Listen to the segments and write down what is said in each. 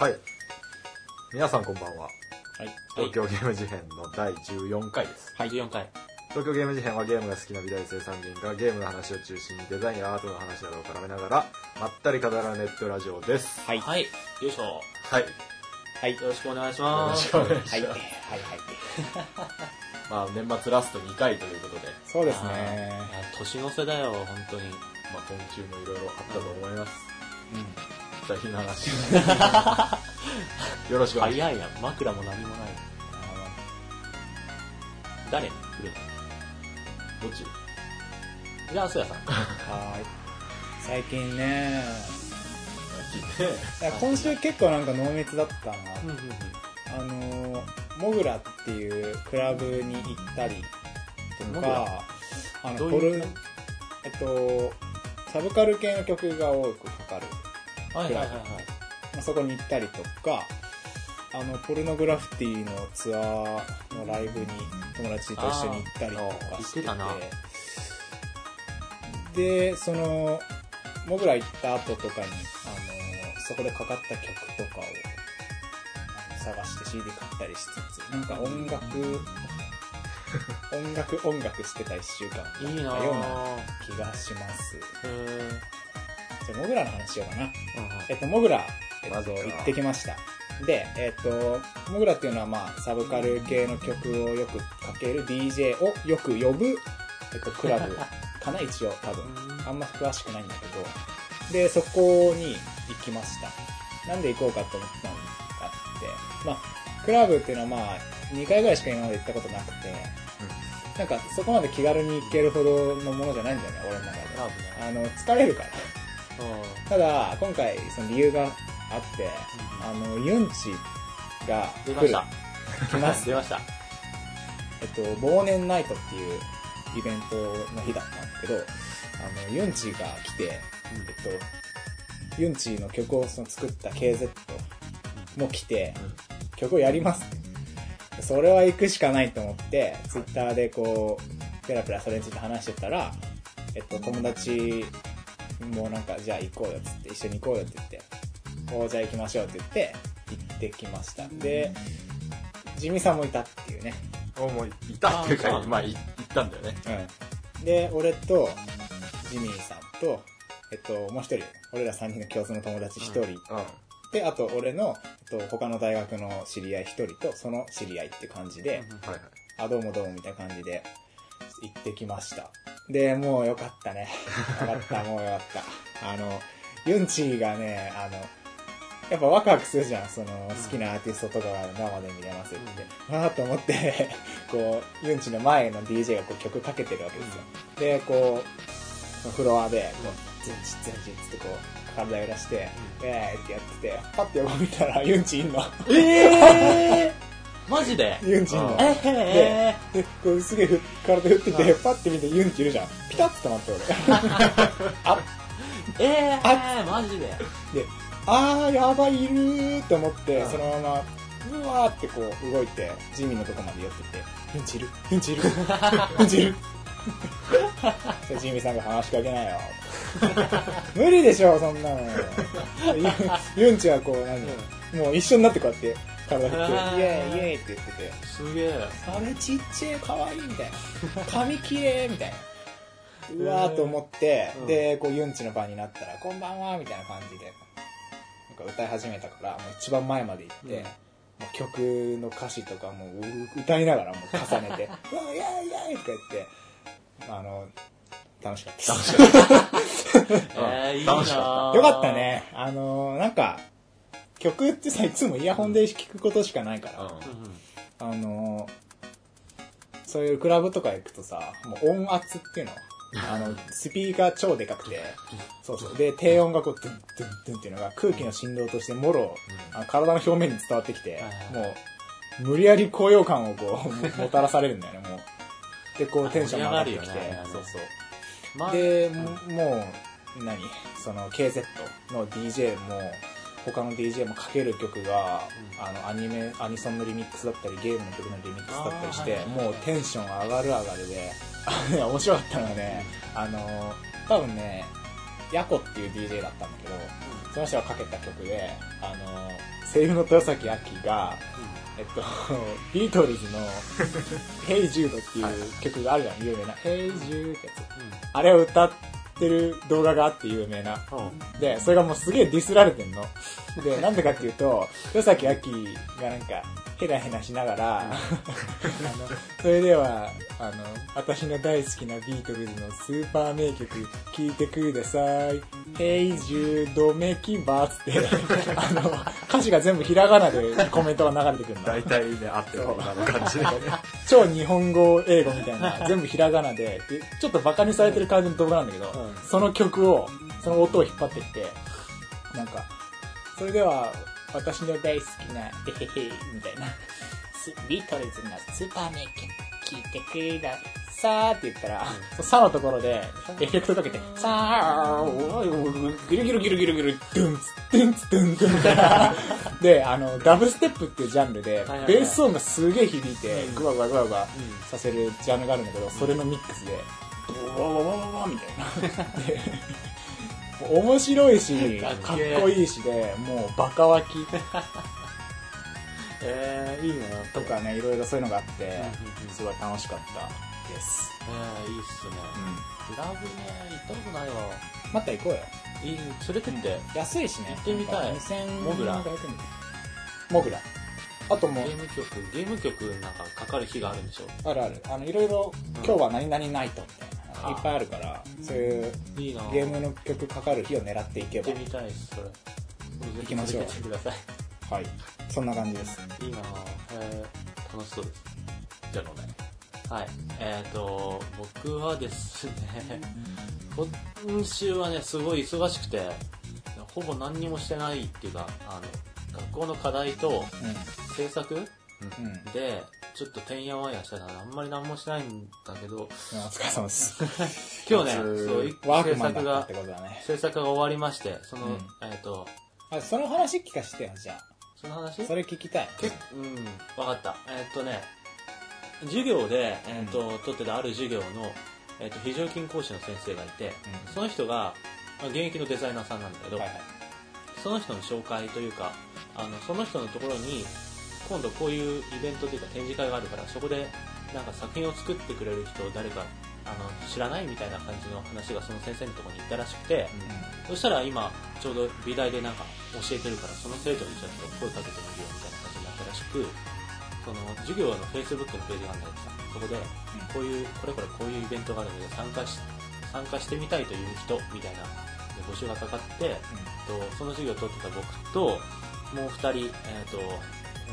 はい。皆さんこんばんは。はい。東京ゲーム事変の第14回です。はい。14回。東京ゲーム事変はゲームが好きな美大生3人がゲームの話を中心にデザインやアートの話などを絡めながら、まったり語らうネットラジオです。はい。はい。よいしょ。はい。はい。よろしくお願いします。よろしくお願いしますはい。はい。はい。まあ年末ラスト2回ということで、そうですね。年の瀬だよ、本当に。まあ今週もいろいろあったと思います。うん。じゃあ日の話。よろしくお願いしま早い。枕も何もない。誰？どっち？のじゃあ、さん。はーい。最近ね、今週結構なんか濃密だったな。あのー、モグラっていうクラブに行ったりとか、あの、ポル、えっと、サブカル系の曲が多くかかる。はいはいはいはい。まあそこに行ったりとか、あの、ポルノグラフィティのツアーのライブに友達と一緒に行ったりとかしてててで、その、モグラ行った後とかに、あの、そこでかかった曲とかを探して CD 買ったりしつつ、なんか音楽、音楽音楽してた一週間だったいいなようなぁ。気がします。じゃあ、モグラの話しようかな。えっと、モグラ、えっと、行ってきました。で、えっと、モグラっていうのは、まあ、サブカル系の曲をよくかける DJ をよく呼ぶ、えっと、クラブ かな、一応、多分。あんま詳しくないんだけど。で、そこに行きました。なんで行こうかと思ったのがあって、まあ、クラブっていうのはまあ、2回ぐらいしか今まで行ったことなくて、なんか、そこまで気軽に行けるほどのものじゃないんだよね、俺の中で。あの、疲れるから。うただ、今回、その理由があって、あの、ユンチが来る。出ました。来ます。出ました。えっと、忘年ナイトっていうイベントの日だったんだけど、あの、ユンチが来て、えっと、ユンチの曲をその作った KZ も来て、曲をやります。それは行くしかないと思って、ツイッターでこう、ペラペラそれについて話してたら、えっと、友達もなんか、じゃあ行こうよっつって、一緒に行こうよって言って、おじゃあ行きましょうって言って、行ってきました。で、ジミさんもいたっていうね。おもういたっていうか、あーまあい行ったんだよね。うん。で、俺と、ジミーさんと、えっと、もう一人、俺ら三人の共通の友達一人、うん。で、あと俺の、えっと、他の大学の知り合い一人と、その知り合いって感じで、はいはい。あ、どうもどうもみたいな感じで、行ってきました。で、もうよかったね。よかった、もうよかった。あの、ユンチがね、あの、やっぱワクワクするじゃん。その、好きなアーティストとかが生で見れますって。わーと思って、こう、ユンチの前の DJ がこう曲かけてるわけですよ。で、こう、フロアで、こう、ズンチズンチっつってこう、体揺らして、えーってやってて、パッて横見たらユンチいんの。えーマジで？ユンチいんの。うん。えへで、こうすげえふ体振ってて、パッて見てユンチいるじゃん。ピタッと止まって俺。あ、ーえーマジで？で、あー、やばい、いるーって思って、うん。そのまま、うわーってこう動いて、ジミーのとこまで寄ってって、ユンチいる？ユンチいる？ユンチいる？でジミーさんが話しかけないよ。無理でしょ、そんなの。ユユンチはこう、何、もう一緒になってこうやって、体振って、イエーイイエーイって言ってて、すげえ。あれちっちゃいかわいいみたいな。髪きれいみたいな。うわーと思って、うんで、こうユンチの番になったら、こんばんはみたいな感じで、なんか歌い始めたから、もう一番前まで行って、うんもう曲の歌詞とかもう歌いながらもう重ねて、うわ、イェイイェイとか言って、あの、楽しかったです。えー、いいな楽しかぁよかった。ね。あのーなんか、曲ってさ、いつもイヤホンで聴くことしかないから、あのーそういうクラブとか行くとさ、もう音圧っていうの。あの、スピーカー超でかくて、そうそう。で、低音がこう、ドゥンドゥンドゥンっていうのが空気の振動としてもろ、あの体の表面に伝わってきてもう、無理やり高揚感をこう、ももたらされるんだよね、もう。で、こう、テンションも上がってきて。そうそう。まあで、ももう、何？その KZ の DJ も、他の DJ もかける曲が、あの、アニメ、アニソンのリミックスだったり、ゲームの曲のリミックスだったりして、はいもうテンション上がる上がるで、面白かったのがね、あの、多分ね、ヤコっていう DJ だったんだけど、その人がかけた曲で、あの、声優の豊崎亜希が、えっと、ビートルズの Hey Jude っていう曲があるじゃん、有名な。Hey Jude ってやつ。あれを歌ってる動画があって有名な。うん。で、それがもうすげえディスられてんの。で、なんでかっていうと、与崎亜希がなんか、ヘラヘラしながら、あの、それでは、あの、私の大好きなビートルズのスーパー名曲、聴いてください。Hey Jude メキバーつって、あの、歌詞が全部ひらがなでコメントが流れてくるの。大体ね、合ってる今の感じで。超日本語英語みたいな、全部ひらがなで、でちょっとバカにされてる感じの動画なんだけど、うんその曲を、その音を引っ張ってきて、なんか、それでは、私の大好きな、えへへ、みたいな、スビートルズのスーパー名曲、聴いてくださーって言ったら、そのさのところで、エフェクトかけて、さー、ギルギルギルギルギル、ドゥンツ、ドゥンツ、ドゥンドゥンみたいな。で、あの、ダブステップっていうジャンルでベース音がすげえ響いて、うんグワグワグワグワさせるジャンルがあるんだけど、それのミックスで、ワワワワワワみたいな。で面白いし、かかっこいいしで、もうバカ湧き えー、いいな。とかね、いろいろそういうのがあってうんうんうん、すごい楽しかったです。えー、いいっすね。クラブね、行ったことないわ。また行こうよ。いい、連れてって。安いしね。行ってみたい2000モグラモグラ。あともうゲーム曲、ゲーム曲なんかかかる日があるんでしょ？あるある。あの、いろいろ、今日は何々ナイトみたいな、あいっぱいあるから、そういういいなゲームの曲かかる日を狙っていけば行って。みたいです、それ。行きましょう連れてってください。はい。そんな感じです。いいなぁ。えー、楽しそうです。じゃあのね。はい。えっ、ー、と、僕はですね、今週はね、すごい忙しくて、ほぼ何にもしてないっていうか、あの、学校の課題と制作うん。うん。で、ちょっとてんやわんやしたから、あんまり何もしないんだけど、お疲れ様です。今日ね、そう、制作がね。制作が終わりまして、その、うんえっ、と、あ、その話聞かせてよ、じゃその話？あ。それ聞きたい。けうん、わかった。えっとね、授業で、えっと、取ってたある授業の、えっと、非常勤講師の先生がいて、うんその人が、まあ現役のデザイナーさんなんだけど、はいはい。その人の紹介というか、あの、その人のところに、今度こういうイベントというか展示会があるから、そこで、なんか作品を作ってくれる人誰か、あの、知らないみたいな感じの話がその先生のところに行ったらしくて、そしたら今、ちょうど美大でなんか教えてるから、その生徒にちょっと声かけてみるよみたいな感じになったらしく、その授業の Facebook のページがあるんだけどさ、そこで、こういう、これこれこういうイベントがあるので参加し、参加してみたいという人みたいなで募集がかかって、えっとその授業を取ってた僕と、もう二人、えっと、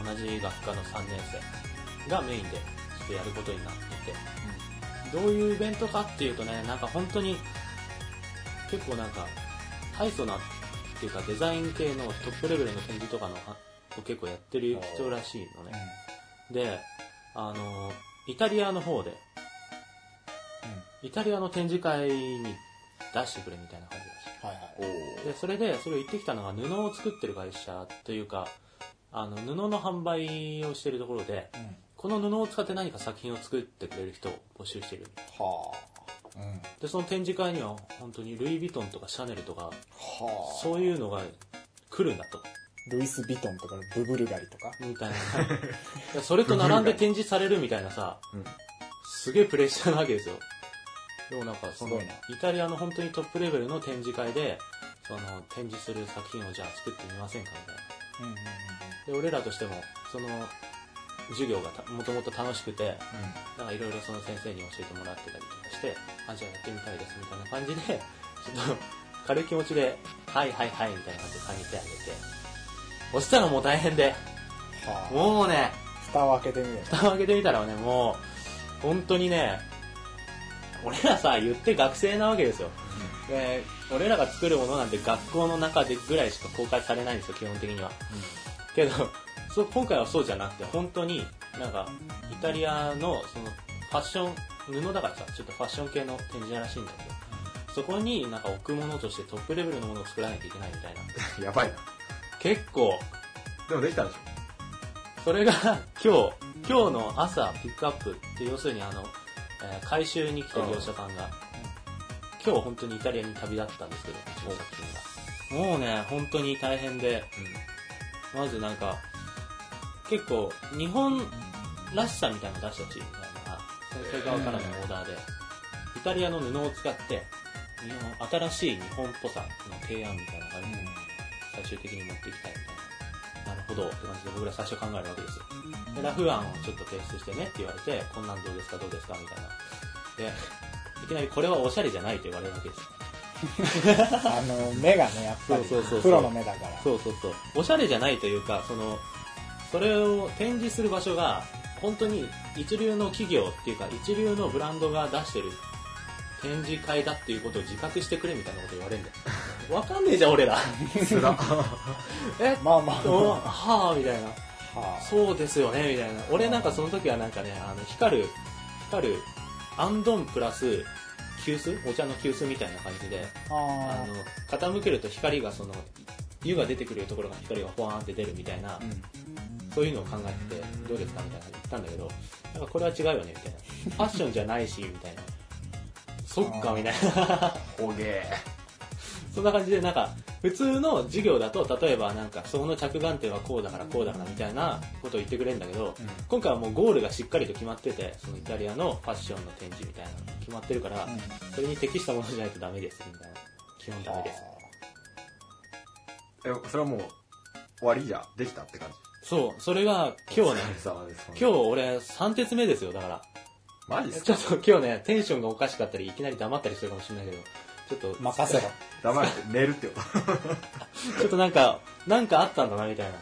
同じ学科の3年生がメインでちょっとやることになっていて、どういうイベントかっていうとね、なんか本当に、結構なんか、大層なっていうかデザイン系のトップレベルの展示とかのはを結構やってる人らしいのね。で、あの、イタリアの方で、イタリアの展示会に出してくれみたいな感じらしはいはい。い。で、それで、それを行ってきたのが布を作ってる会社というか、あの、布の販売をしてるところで、うん。この布を使って何か作品を作ってくれる人を募集してる。はあ。うん。で、その展示会には本当にルイ・ヴィトンとかシャネルとか、はあ。そういうのが来るんだと。ルイス・ヴィトンとかブブルガリとか？みたいな。でそれと並んで展示されるみたいなさ、うんすげえプレッシャーなわけですよ。でもなんかその、イタリアの本当にトップレベルの展示会で、その展示する作品をじゃあ作ってみませんかみたいな。うんうんうんで、俺らとしても、その、授業がたもともと楽しくて、うん。なんかいろいろその先生に教えてもらってたりとかして、あ、じゃあやってみたいですみたいな感じで、ちょっと軽い気持ちで、はいはいはいみたいな感じで借りてあげて、押したらもう大変で、はあ。もうね、蓋を開けてみる。蓋を開けてみたらね、もう、本当にね、俺らさ、言って学生なわけですよ。で、俺らが作るものなんて学校の中でぐらいしか公開されないんですよ、基本的には。けど、そう今回はそうじゃなくて、本当に、なんか、イタリアの、その、ファッション、布だからさ、ちょっとファッション系の展示らしいんだけど、そこになんか置くものとしてトップレベルのものを作らないといけないみたいな。やばいな。結構、でもできたんでしそれが今日、今日の朝ピックアップって要するにあの、えー回収に来てる業者さんが、今日本当にイタリアに旅立ったんですけど、うちの作品が。もうね、本当に大変で、まずなんか、結構、日本らしさみたいなの出してほしいみたいな、先生側からのオーダーで、イタリアの布を使って、日本新しい日本っぽさの提案みたいな感じで、最終的に持っていきたいみたいほどって感じで僕ら最初考えるわけですよ。で、ラフ案をちょっと提出してねって言われて、こんなんどうですかどうですかみたいな。で、いきなりこれはおしゃれじゃないって言われるわけです。あの、目がね、やっぱりそうそうそうそう、プロの目だから。そうそうそう。おしゃれじゃないというか、その、それを展示する場所が、本当に一流の企業っていうか、一流のブランドが出してる展示会だっていうことを自覚してくれみたいなこと言われるんだよ。わかんねえじゃん、俺ら。つら。え？まあまあ、おははぁ、みたいな。あ、そうですよね、みたいな。俺なんかその時はなんかね、あの、光る、光る、アンドンプラス、急須？お茶の急須みたいな感じで、ああの、傾けると光がその、湯が出てくるところが光がポワーンって出るみたいなあ、う、ん。そういうのを考えてて、どうですか？みたいな言ったんだけど、なんかこれは違うよね、みたいな。ファッションじゃないし、みたいな。そっか、みたいな。ほげそんな感じで、なんか、普通の授業だと、例えばなんか、その着眼点はこうだからこうだからみたいなことを言ってくれるんだけど、うん今回はもうゴールがしっかりと決まってて、そのイタリアのファッションの展示みたいなのが決まってるから、うんそれに適したものじゃないとダメです、みたいな。基本ダメです。え、それはもう、終わりじゃ、できたって感じ？そう、それが今日ね。今日俺3鉄目ですよ、だから。マジっすちょっと今日ね、テンションがおかしかったり、いきなり黙ったりするかもしれないけど、ちょっと、任せろ。黙って寝るってこと？ちょっとなんか、なんかあったんだな、みたいな。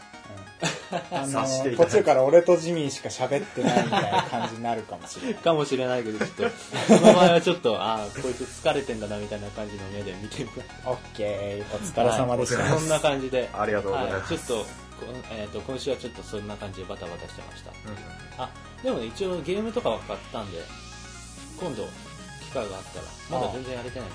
あ察していの、ただいて途中から俺とジミーしか喋ってないみたいな感じになるかもしれない。かもしれないけど、ちょっと、その場合はちょっと、ああ、こいつ疲れてんだな、みたいな感じの目で見てみたい。オッケー、お疲れ様でした。はいそんな感じで、ありがとうございはます。い、ちょっと、こえっ、と、今週はちょっとそんな感じでバタバタしてました。うんあ、でもね、一応ゲームとかは買ったんで、今度、機会があったら、まだ全然やれてない。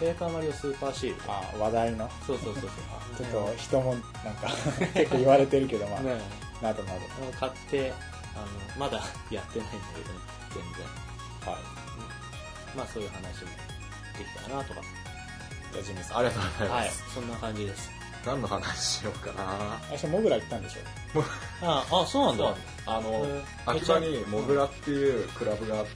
ペーパーマリオスーパーシールド。あ、話題の？そうそうそうそう。ちょっと人もなんか 結構言われてるけど、まあ、ねなどなど。買って、あの、まだやってないんだけど、全然。はい。まあそういう話もできたらなとか。じゃあジミーさん。ありがとうございはいます。、そんな感じです。何の話しようかな最初モグラ行ったんでしょ？あ、あ、そうなんだ。あの、えー秋葉にモグラっていうクラブがあって、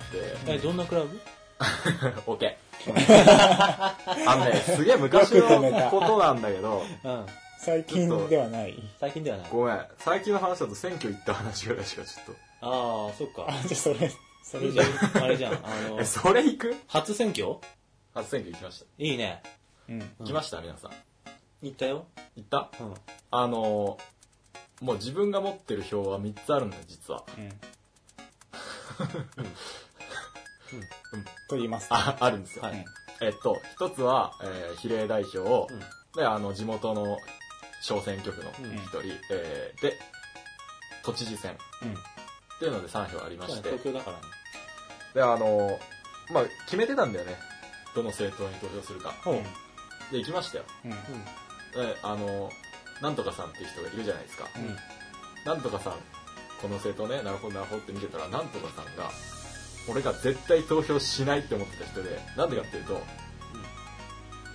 え、どんなクラブ？オッケー。あのね、すげえ昔のことなんだけど、うん。最近ではない。最近ではない。ごめん、最近の話だと選挙行った話ぐらいしかちょっああ、そっか。あ、じゃあそれ、それじゃ。あれじゃん。あと。の え、、それ行く？初選挙？初選挙行きました。いいね。うん。行きました、皆さん。行ったよ。行った？うん。あの、もう自分が持ってる票は3つあるんだよ、実は。うん。うんと言いますと。あ、あるんですよ。はいえっと、一つは、えー比例代表を、うんで、あの、地元の小選挙区のうん一人、えーで、都知事選っうん。ていうので3票ありまそうねして、東京だからね。で、あの、まあ、決めてたんだよね。どの政党に投票するか。ほう。で、行きましたよ。うん。うん。で、あの、なんとかさんっていう人がいるじゃないですか。うん。なんとかさん、この政党ね、なるほどなるほどって見てたら、なんとかさんが、俺が絶対投票しないって思ってた人で、なんでかっていうと、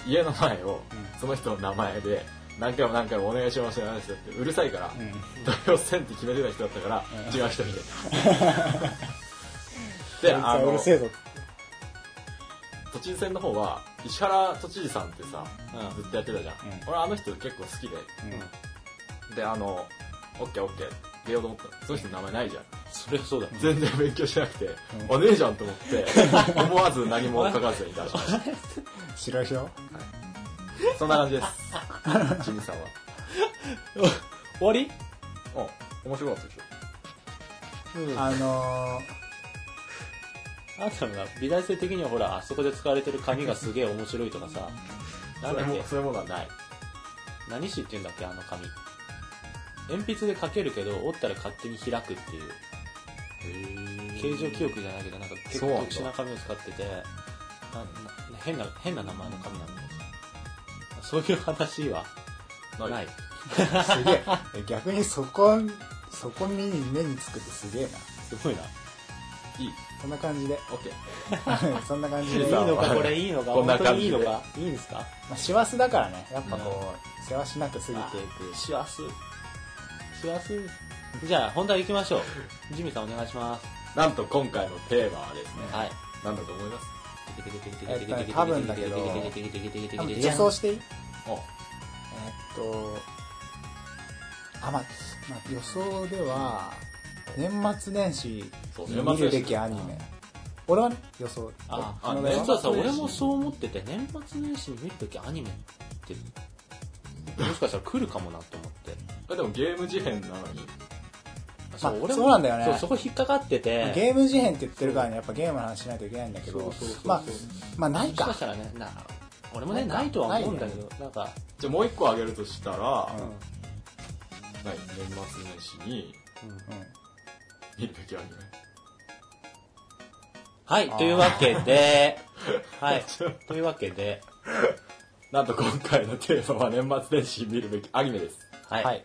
家の前を、その人の名前で、何回も何回もお願いしますよ、お願いしますよってうるさいから、うん。投票せんって決めてた人だったから、うん違う人に。こいつで、はあの、うるせえぞ。都知事選の方は、石原都知事さんってさ、うん。ずっとやってたじゃん。うん俺あの人結構好きで、うん。で、あの、オッケーオッケー、出ようと思ったの。その人の名前ないじゃん。そりゃそうだ。全然勉強しなくて、うんあ、ねえじゃんと思って、思わず何も書かずに出しまし白いしょた。そんな感じです。ジミさんは。終わり？うん、面白かったでしょ。うん。ああのあんたのが美大生的にはほら、あそこで使われてる紙がすげえ面白いとかさ、なんだっけ？それも、そういうものはない。何紙って言うんだっけ、あの紙。鉛筆で書けるけど、折ったら勝手に開くっていう。形状記憶じゃないけど、なんか結構特殊な紙を使ってて、なな変な、変な名前の紙なんだよ。そういう話はない。ー、すげえ。え逆にそこ、そこに目につくってすげえな。すごいな。いい。そんな感じで。オッケー。そんな感じいいで。さのか、あこれいいのか、こんな本当にいいのか？いいんですかまあ、師走だからね、やっぱこう、世話しなく過ぎていく。師走。します。じゃあ、本題行きましょう。ジミーさんお願いします。なんと今回のテーマはですね、はい。なんだと思います？えっとね多分だけど多分予予想していいおえーっと、あ、まあ、まあ、予想では、年末年始そうに見るべきアニメ。俺はね、予想。あ、あのね。実はさ、俺もそう思ってて、年末年始に見るべきアニメって、もしかしたら来るかもなと思って。あでもゲーム事変なのに、そう、まあ俺もそうなんだよね。そこ引っかかってて。ゲーム事変って言ってるからね、やっぱゲームの話しないといけないんだけど。そうそうそう、まあ、まあないか。もしかし。たらね、な、俺もね、ないか。ないとは思うんだけど、なんか、じゃあもう一個挙げるとしたら、年末年始に。うんうん見るべきアニメ。はい、というわけで、はい、というわけで、なんと今回のテーマは年末年始に見るべきアニメです。はい、はい。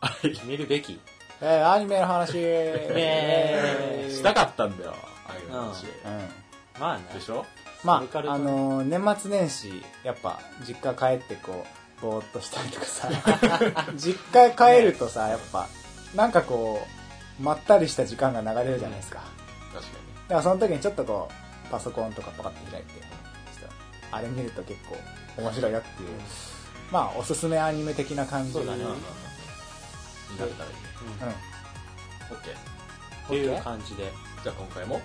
はい。見るべき。えー、アニメの話。えーしたかったんだよ、アニメの話。うん。まあね、でしょ？まあ、あのー年末年始、やっぱ、実家帰ってこう、ぼーっとしたりとかさ、実家帰るとさ、やっぱ、なんかこう、まったりした時間が流れるじゃないですか。確かだからその時にちょっとこう、パソコンとかパカッと開いて、あれ見ると結構面白いよっていう、まあ、おすすめアニメ的な感じそうだねに。になったらいいね。うんうん。オッケー。っていう感じで、じゃあ今回も、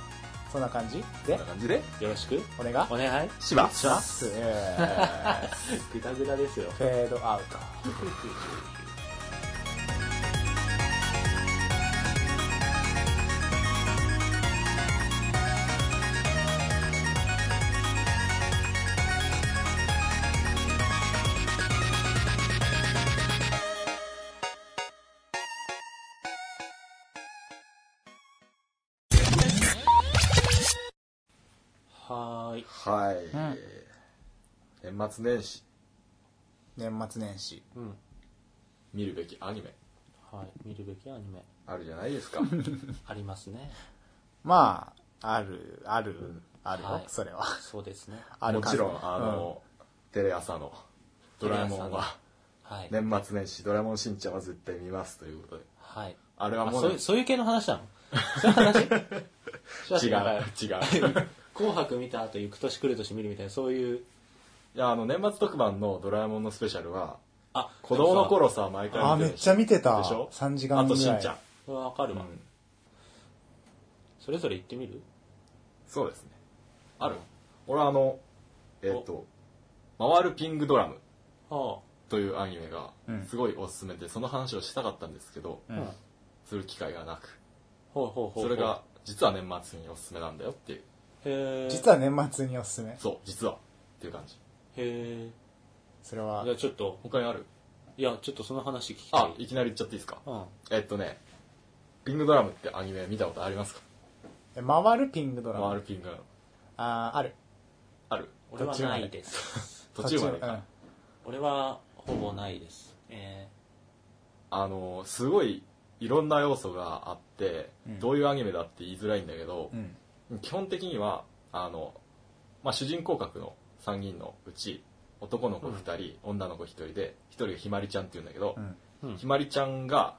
そんな感じ？こでんな、感じで、よろしく？俺がお願い？します。します。えグダグダですよー。フェードアウト。年末年始、年末年始。うん。見るべきアニメ、はい。見るべきアニメ、あるじゃないですか。ありますね。まあ、ある、ある、あるよ、はいそれは。そうですね。あるもちろん、あの、テレ朝のドラえもんは、はい。年末年始、ドラえもんしんちゃんは絶対見ますということで。はい。あれはもうそういう、そういう系の話なの？そういう話？違う、違う。紅白見た後行く年来る年見るみたいな、そういう。いや、あの、年末特番のドラえもんのスペシャルは、あ、子供の頃さ、毎回あ、見てためっちゃ見てた。でしょ？3時間ぐらい。あとしんちゃん。わかるわ、うんそれぞれ行ってみる？そうですね。ある？俺はあの、えっ、と、回るピングドラムはというアニメがうんすごいおすすめで、その話をしたかったんですけど、あ。うんする機会がなく、ほうほうほうほう。それが、実は年末におすすめなんだよっていう。実は年末におすすめ？そう、実は。っていう感じ。へそれはー。じゃあちょっと、他にある？いや、ちょっとその話聞きたい。あ、いきなり言っちゃっていいですか？うん。えっとね、ピングドラムってアニメ見たことありますか？え回るピングドラム。回るピングドラム。あーある。ある俺はないです。途中までうんか。俺はほぼないです。えあの、すごいいろんな要素があって、うんどういうアニメだって言いづらいんだけどう、ん。基本的には、あの、まあ、主人公格の3人のうち、男の子2人、女の子1人で、1人がひまりちゃんって言うんだけどう、ん。ーうんひまりちゃんが、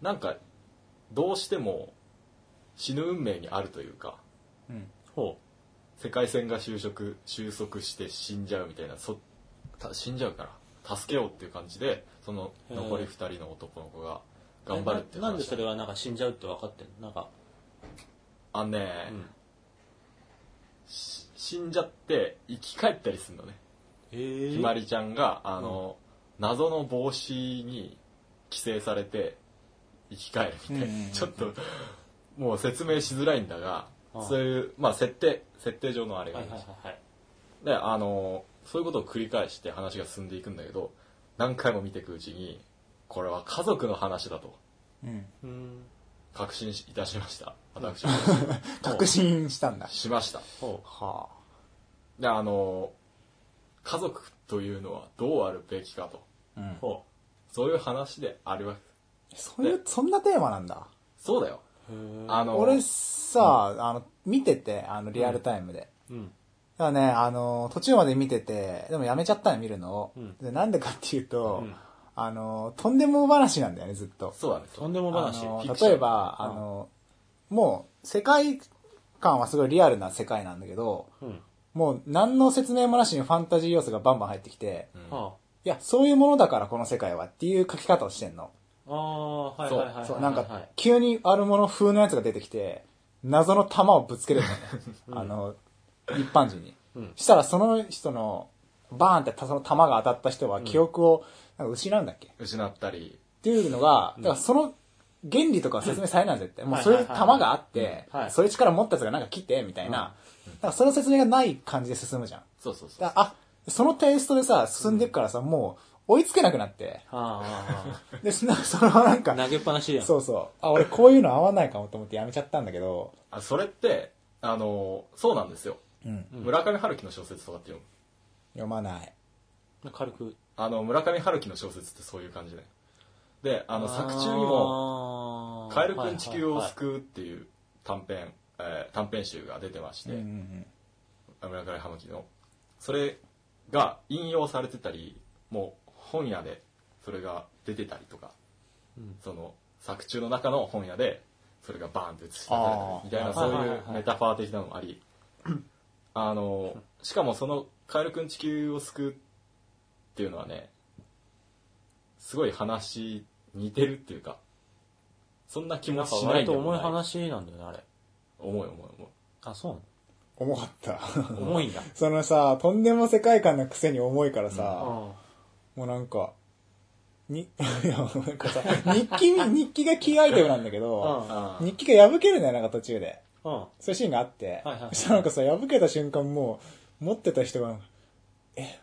なんか、どうしても死ぬ運命にあるというか、うん。ほ世界線が収束、収束して死んじゃうみたいな、そ、た死んじゃうから、助けようっていう感じで、その残り2人の男の子がう。頑張るっていう話ななんでそれはなんか死んじゃうって分かってんの？なんか、あのね、うん。し死んじゃって生き返ったりするのね。ひまりちゃんが、あの、謎の帽子に寄生されて生き返るみたいな、うんうんうんちょっと、もう説明しづらいんだが、そういう、まあ設定、設定上のあれがあはいりましはいはいはい。で、あの、そういうことを繰り返して話が進んでいくんだけど、何回も見ていくうちに、これは家族の話だと。うん。うん。確信いたしました。私も。確信したんだ。しました。ほはで、あの、家族というのはどうあるべきかと。あ。うんそういう話であるわけ。そういう、そんなテーマなんだ。そうだよ。あの、俺さ、あの、見てて、あの、リアルタイムで。うん。だからね、あの、途中まで見てて、でもやめちゃったの見るのを。うんでなんでかっていうと、うんあの、とんでも話なんだよね、ずっと。そうなんですよとんでも話。例えば、あの、もう、世界観はすごいリアルな世界なんだけど、うん。もう何の説明もなしにファンタジー要素がバンバン入ってきて、うんいや、そういうものだからこの世界はっていう書き方をしてんの。あ、ああ、はいはいはいはい。そう、なんかはい、急にあるもの風のやつが出てきて、謎の弾をぶつけるんだよね。あの、一般人に。うんしたらその人の、バーンってその弾が当たった人は記憶をなんか失うんだっけ、っ失ったり、ていうのが、だからその原理とかは説明されないん絶対。もうはいそういう弾があってうんはい、それ力持ったやつがなんか来て、みたいな。だからその説明がない感じで進むじゃん。そうそうそう。あ、そのテイストでさ、進んでいくからさ、もう追いつけなくなって。あああ で、そのそのなんか、あ投げっぱなしやん。そうそう。あ、俺こういうの合わないかもと思ってやめちゃったんだけど。あそれって、あの、そうなんですよ。うん。うん村上春樹の小説とかって読む。読まない。軽く。あの、村上春樹の小説ってそういう感じで。で、あの、作中にも、もカエルくん地球を救うっていう短編、えー短編集が出てまして、うんうん村上春樹の。それが引用されてたり、もう本屋でそれが出てたりとか、うんその作中の中の本屋でそれがバーンって映し出されたりみたいなそういうメタファー的なのもあり、あの、しかもそのカエルくん地球を救うっていうのはね、すごい話似てるっていうか、そんな気もなんかしない割と重い。話なんだよね、あれ。重い重い重い。あ、そう重かった。なの重いんだ。そのさ、とんでも世界観のくせに重いからさ、うもうなんか、に、いや、なんかさ、日記、日記がキーアイテムなんだけど、ん。あー日記が破けるんだよ、なんか途中で。うん。うん。そういうシーンがあって、はいはいはいそしたらなんかさ、破けた瞬間もう、持ってた人が、え、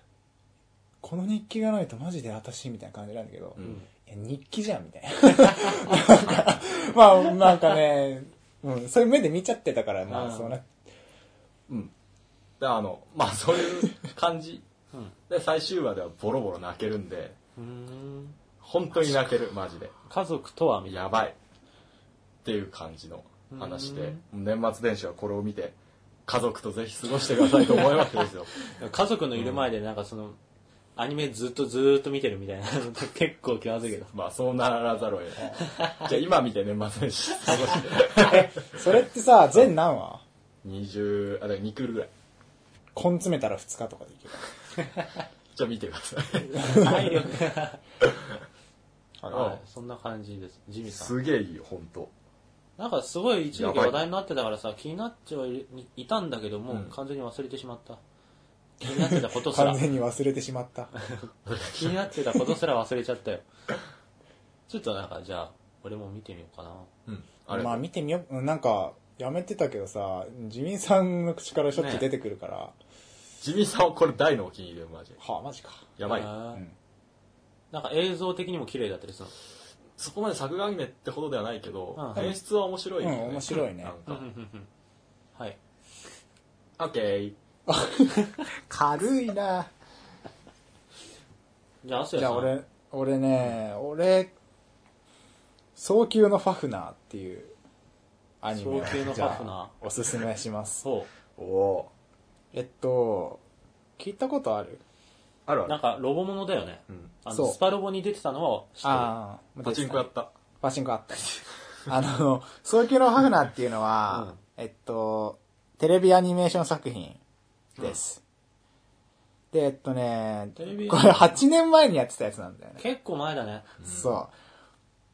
この日記がないとマジで私みたいな感じなんだけど、うんいや、日記じゃん、みたいな。なんか、まあ、なんかね、うん、そういう目で見ちゃってたからな、うんそうな、うん。で、あの、まあそういう感じ。うん。で、最終話ではボロボロ泣けるんで、ん。本当に泣ける、マジで。家族とはみたいやばい。っていう感じの話で、年末年始はこれを見て、家族とぜひ過ごしてくださいと思いますですよ。な。家族のいる前でなんかその、アニメずっとずーっと見てるみたいなのって結構気まずいけど。まあそうならざるを得ない。じゃあ今見て年末年始過ごして。え、それってさ、全何話？20、あ、だから2クールぐらい。根詰めたら2日とかでいける。じゃあ見てください。体力はい。そんな感じです。ジミさん。すげえいいよ、本当なんかすごい一時期話題になってたからさ、気になっちゃいいたんだけど、もううん完全に忘れてしまった。気になってたことすら完、全に忘れてしまった。気になってたことすら忘れちゃったよ。ちょっとなんか、じゃあ、俺も見てみようかな。うん。あれ、まあ見てみよう。うんなんか、やめてたけどさ、自民さんの口からしょっちゅう出てくるから、ジミーさんはこれ大のお気に入りで、マジで。はあ、マジか。やばい。うんなんか映像的にも綺麗だったりするそこまで作画アニメってほどではないけど、うん演出は面白いよね。うん面白いねなんの。か、はい。オッケー。軽いなじゃあ。じゃあ俺、俺ね、俺、早急のファフナーっていうアニメを早急のファフナーじゃあおすすめします。そおおえっと、聞いたことあるう。あるある。なんか、ロボものだよね。うん。そうあの、スパロボに出てたのは知ってる。ああ、パチンコやった。パチンコあった。あの、早急のファフナーっていうのは、えっと、テレビアニメーション作品です。で、えっとね、テレビこれ8年前にやってたやつなんだよね。結構前だね。そ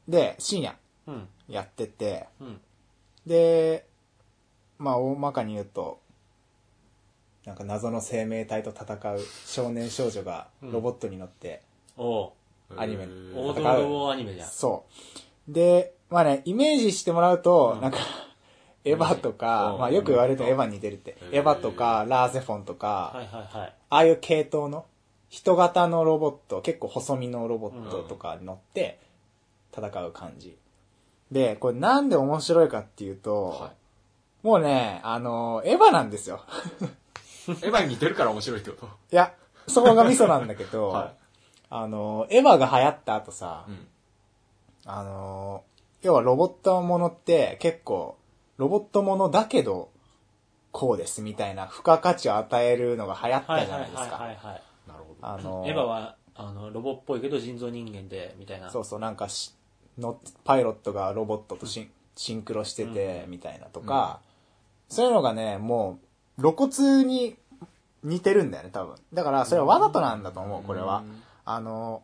う。で、深夜うん。やってて、うん。で、まあ大まかに言うと、なんか謎の生命体と戦う少年少女がロボットに乗って、おうアニメ王道ロボアニメじゃん。そう。で、まあね、イメージしてもらうと、うんなんか、エヴァとか、うんまあよく言われるとエヴァに似てるって。うんエヴァとか、ラーゼフォンとか、はいはいはい。ああいう系統の、人型のロボット、結構細身のロボットとかに乗って戦う感じ。で、これなんで面白いかっていうと、はもうね、あの、エヴァなんですよ。い。エヴァに似てるから面白いってこと？いや、そこがミソなんだけど、はあの、エヴァが流行った後さ、い。うん。あの、要はロボットものって結構、ロボットものだけど、こうですみたいな付加価値を与えるのが流行ったはいはいはいじゃないですか。はいはい。なるほど。あの、エヴァはあのロボっぽいけど人造人間でみたいなそうそう、なんかしの、パイロットがロボットとシン,、シンクロしてて、みたいなとか、そういうのがね、もう、露骨に似てるんだよね、多分。だから、それはわざとなんだと思う、これは。あの、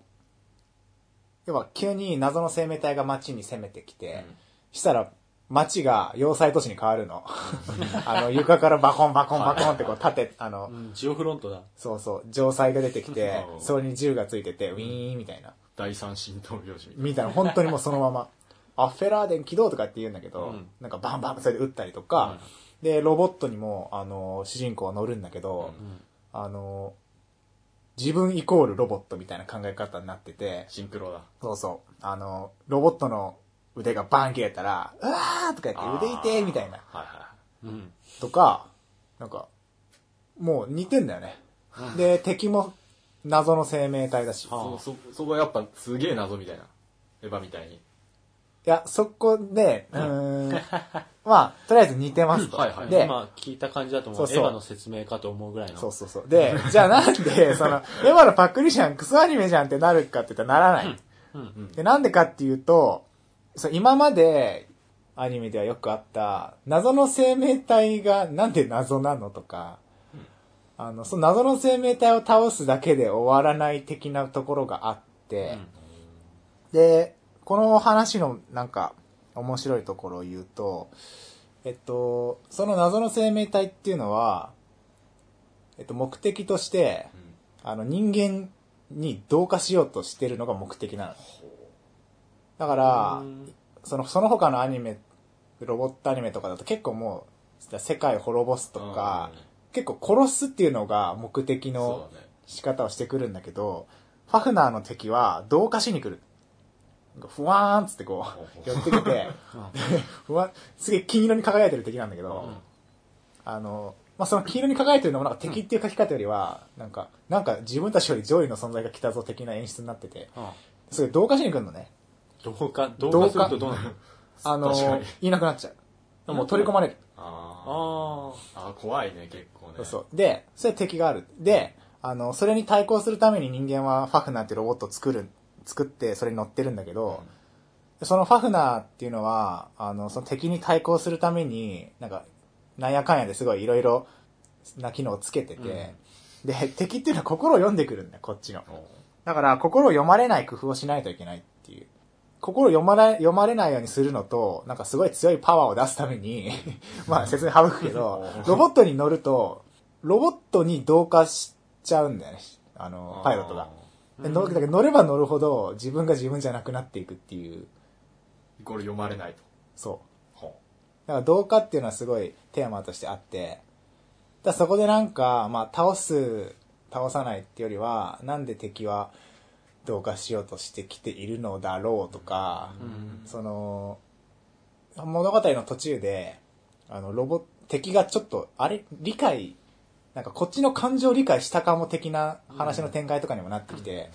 要は急に謎の生命体が街に攻めてきて、したら、街が要塞都市に変わるの。あの、床からバコンバコンバコンってこう立て、あのう、んジオフロントだそうそう、城塞が出てきてう、んそれに銃がついてて、ウィーンみたいな。第三神道拍子みたいな。本当にもうそのまま。あ、フェラーデン起動とかって言うんだけど、うんなんかバンバンそれで撃ったりとか、で、ロボットにも、あの、主人公は乗るんだけど、うんあの、自分イコールロボットみたいな考え方になってて、シンクロだ。そうそう、あの、ロボットの腕がバン切れたら、うわーとか言って腕痛いみたいな。はいはうんとか、なんか、もう似てんだよね。で、敵も謎の生命体だし。い。そ、そ、そこはやっぱすげえ謎みたいな。エヴァみたいに。いや、そこで、うーん、まあ、とりあえず似てますと。はいはい。で、今聞いた感じだともそううそう。エヴァの説明かと思うぐらいの。そうそうそう。で、じゃあなんで、その、エヴァのパックリじゃん、クソアニメじゃんってなるかって言ったらならない。うんで、なんでかっていうと、そう今までアニメではよくあった、謎の生命体がなんで謎なのとか、あの、その謎の生命体を倒すだけで終わらない的なところがあって、で、この話のなんか面白いところを言うと、えっと、その謎の生命体っていうのは、えっと、目的として、あの、人間に同化しようとしてるのが目的なの。だからう、んその、その他のアニメ、ロボットアニメとかだと結構もう、世界を滅ぼすとか、結構殺すっていうのが目的の。仕方をしてくるんだけど、ファフナーの敵は同化しに来る。ふわーんっつってこう、寄ってきて、ふわすげえ金色に輝いてる敵なんだけど、あの、まあ、その黄色に輝いてるのもなんか敵っていう書き方よりは、なんか、なんか自分たちより上位の存在が来たぞ的な演出になってて、あそれ同化しに来るのね。同化？同化？するとどうなる？の あのいなくなっちゃう。もう取り込まれる。あああ。ああ、怖いね、結構ね。そうそう。で、それ敵がある。で、あの、それに対抗するために人間はファフナーっていうロボットを作る、作ってそれに乗ってるんだけど、そのファフナーっていうのは、あの、その敵に対抗するために、なんか、なんやかんやですごいいろいろな機能をつけてて、で、敵っていうのは心を読んでくるんだよ、こっちの。だから、心を読まれない工夫をしないといけないっていう。心を読まれ、読まれないようにするのと、なんかすごい強いパワーを出すために、まあ説明省くけど、ロボットに乗ると、ロボットに同化しちゃうんだよね。あの、パイロットが。で乗だけど乗れば乗るほど自分が自分じゃなくなっていくっていう、これ読まれないと。そう。ほだから同化っていうのはすごいテーマとしてあって、だからそこでなんか、まあ倒す、倒さないってよりは、なんで敵は同化しようとしてきているのだろうとか、うん。その、物語の途中で、あの、ロボ、敵がちょっと、あれ、理解、なんかこっちの感情を理解したかも的な話の展開とかにもなってきて、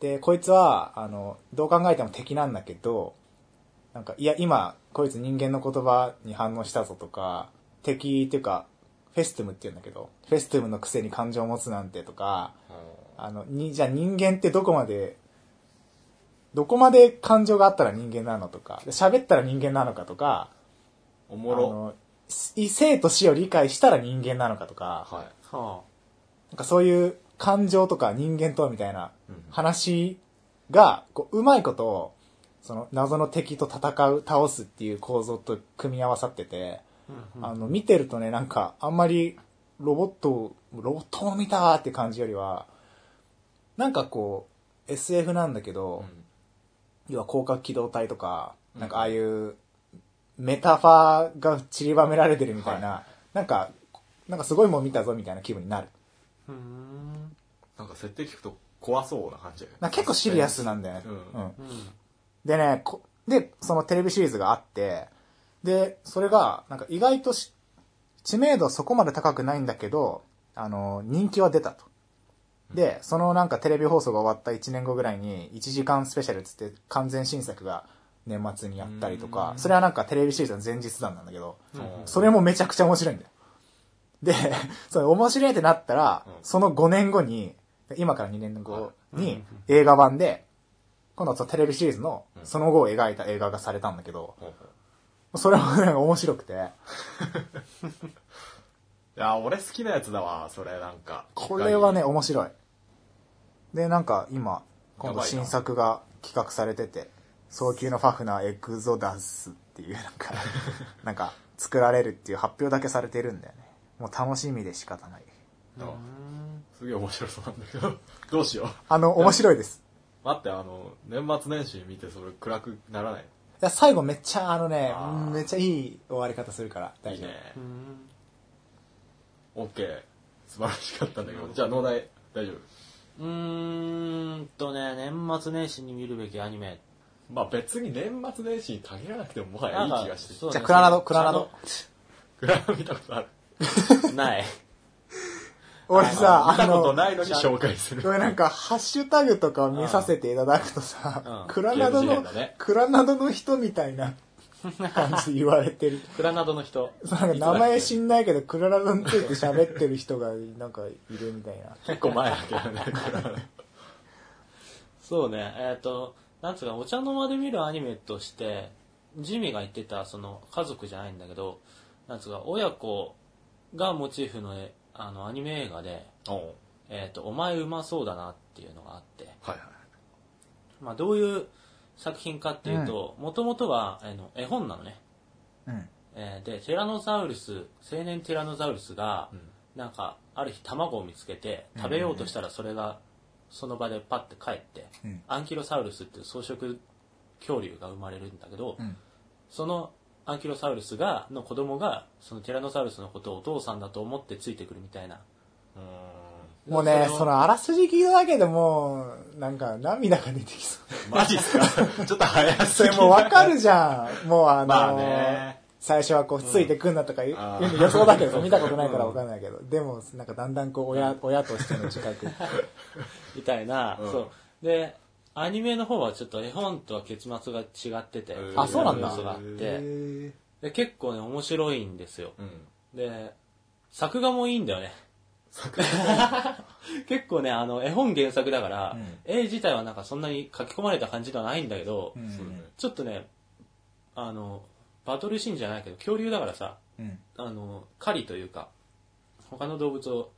で、こいつは、あの、どう考えても敵なんだけど、なんか、いや、今、こいつ人間の言葉に反応したぞとか、敵っていうか、フェストゥムって言うんだけど、フェストゥムのくせに感情を持つなんてとか、うあの、に、じゃあ人間ってどこまで、どこまで感情があったら人間なのとか、で喋ったら人間なのかとか、おもろ。あの、い生と死を理解したら人間なのかとか、はい。はなんかそういう感情とか人間とはみたいなうん。話が、こう、うまいこと、その謎の敵と戦う、倒すっていう構造と組み合わさってて、ああの、見てるとね、なんか、あんまり、ロボットを、ロボットを見たーって感じよりは、なんかこう、SF なんだけど、要は広角機動隊とか、なんかああいう、メタファーが散りばめられてるみたいな、なんか、なんかすごいもん見たぞみたいな気分になる。うん。なんか設定聞くと怖そうな感じな結構シリアスなんだよね。うん。うん。でね、こで、そのテレビシリーズがあって、で、それが、なんか意外とし知名度はそこまで高くないんだけど、あの、人気は出たと。で、そのなんかテレビ放送が終わった1年後ぐらいに、1時間スペシャルっつって完全新作が年末にやったりとかう、ん。それはなんかテレビシリーズの前日談なんだけど、うん。それもめちゃくちゃ面白いんだよ。で、それ面白いってなったら、うん。その5年後に、今から2年後に映画版で、今度はそのテレビシリーズのうん。その後を描いた映画がされたんだけど、それもなんか面白くて、いや、俺好きなやつだわ、それなんか。これはね、面白い。で、なんか今、今度新作が企画されてて、早急のファフナーエクゾダスっていうなんか、なんか作られるっていう発表だけされてるんだよね。もう楽しみで仕方ない。うんすげえ面白そうなんだけど、どうしよう。あの、面白いです。待って、あの、年末年始見てそれ暗くならない？いや、最後めっちゃ、あのねあー、めっちゃいい終わり方するから、大丈夫。いいね。うんオッケー。素晴らしかったんだけど、じゃあ農大、大丈夫？うーんとね、年末年始に見るべきアニメ。まあ別に年末年始に限らなくてももはやいい気がしてそうねじゃあ、クラナド、クラナド。グラフ見たことある。ない。俺さ、見たことあの、ないのに紹介する。これなんか、ハッシュタグとかを見させていただくとさう、んクラナドのゲーム事変だね、クラナドの人みたいな 感じで言われてる。クラナドの人。そうなんか名前知んないけど、クラナドについて喋ってる人がなんかいるみたいな。結構前だけどね、グラフそうね、えっ、と、なんつうか、お茶の間で見るアニメとして、ジミーが言ってた、その、家族じゃないんだけど、なんつうか、親子がモチーフのえあのアニメ映画で、おうえっ、と、お前うまそうだなっていうのがあって、はいはい。まあ、どういう作品かっていうと、もともとは、あの、絵本なのね。うん。えーで、ティラノザウルス、青年ティラノザウルスが、うんなんか、ある日卵を見つけて、食べようとしたらそれが、その場でパッて帰って、うんアンキロサウルスっていう草食恐竜が生まれるんだけど、うん。そのアンキロサウルスが、の子供が、そのティラノサウルスのことをお父さんだと思ってついてくるみたいな。うもうね、そのあらすじ聞いただけでもう、なんか涙が出てきそう。マジっすか？ちょっと早すそぎれもうわかるじゃん。もうあのーまあね最初はこう、ついてくんなとか言う,、あー言うの予想だけど、見たことないからわかんないけど。でも、なんかだんだんこう、親、親としての自覚。みたいな、うんそう。で、アニメの方はちょっと絵本とは結末が違ってて、ーあそうなんだ要素があっへて、へで結構ね、面白いんですよ。うん。で、作画もいいんだよね。結構ね、あの、絵本原作だから、うん絵自体はなんかそんなに書き込まれた感じではないんだけど、ーうんそうだね。ちょっとね、あの、バトルシーンじゃないけど、恐竜だからさ、うん。あの、狩りというか、他の動物を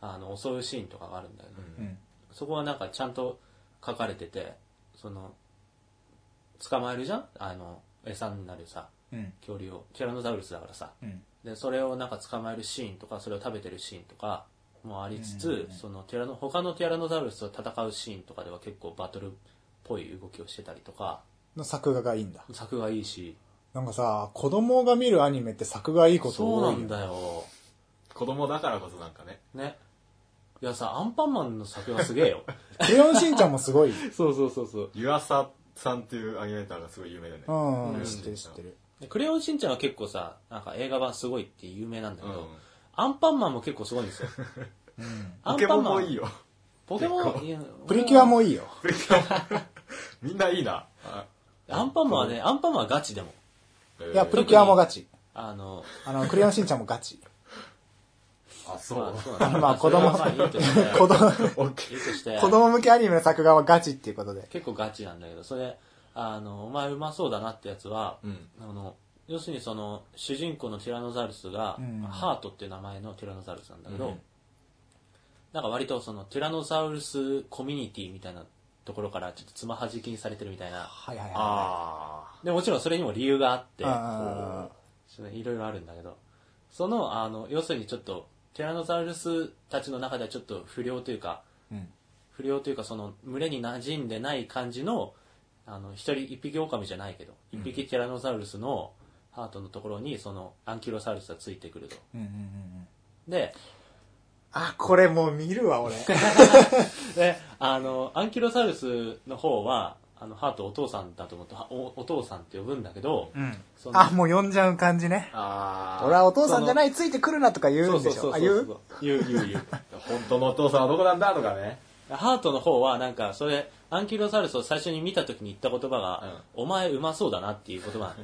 あの襲うシーンとかがあるんだよね。うん。そこはなんかちゃんと書かれてて、その、捕まえるじゃん？あの、餌になるさ、うん。恐竜を。ティラノザウルスだからさ。うん。で、それをなんか捕まえるシーンとか、それを食べてるシーンとかもありつつ、うんうんうんそのティラノ、他のティラノザウルスと戦うシーンとかでは結構バトルっぽい動きをしてたりとか、の作画がいいんだ。作がいいし、なんかさ、子供が見るアニメって作画いいことそう多いよ。なんだよ。子供だからこそなんかね。ね。いやさ、アンパンマンの作画すげえよ。クレヨンしんちゃんもすごい。そうそうそうそう。湯浅さんっていうアニメーターがすごい有名だよね。うん、うん知ってる知ってる。でクレヨンしんちゃんは結構さ、なんか映画版すごいって有名なんだけど、うんアンパンマンも結構すごいんですよ。うん。アポケンパンマンモンもいいよ。ポケモン、いやプリキュアもいいよ。プリキュア みんないいな。あアンパンマンはね、アンパンマンはガチでも。いや、プリキュアもガチ。あの、あの、クレヨンしんちゃんもガチ。あ、そう。まあ、子供 子供、子供向けアニメの作画はガチっていうことで。結構ガチなんだけど、それ、あの、お前うまそうだなってやつは、ー。うん。あの、要するにその、主人公のティラノザウルスが、うんハートっていう名前のティラノザウルスなんだけど、うんなんか割とその、ティラノザウルスコミュニティみたいなところからちょっとつまはじきにされてるみたいな。はいはいはあでもちろんそれにも理由があって、いろいろあるんだけど、その、あの、要するにちょっと、ティラノザウルスたちの中ではちょっと不良というか、ー。うん。不良というかその群れに馴染んでない感じのあの一人一匹狼じゃないけど一匹ティラノザウルスのハートのところにそのアンキロサウルスがついてくるとうんうんうんうん。であ、これもう見るわ、俺。であのアンキロサウルスの方はあのハートお父さんだと思っておお父さんって呼ぶんだけど、うん。そのあ、もう呼んじゃう感じね。あ。あ俺はお父さんじゃない、ついてくるなとか言うんでしょ。あ、言う？言う言う言う本当のお父さんはどこなんだとかね。ハートの方はなんかそれアンキロサウルスを最初に見た時に言った言葉が、お前うまそうだなっていう言葉なの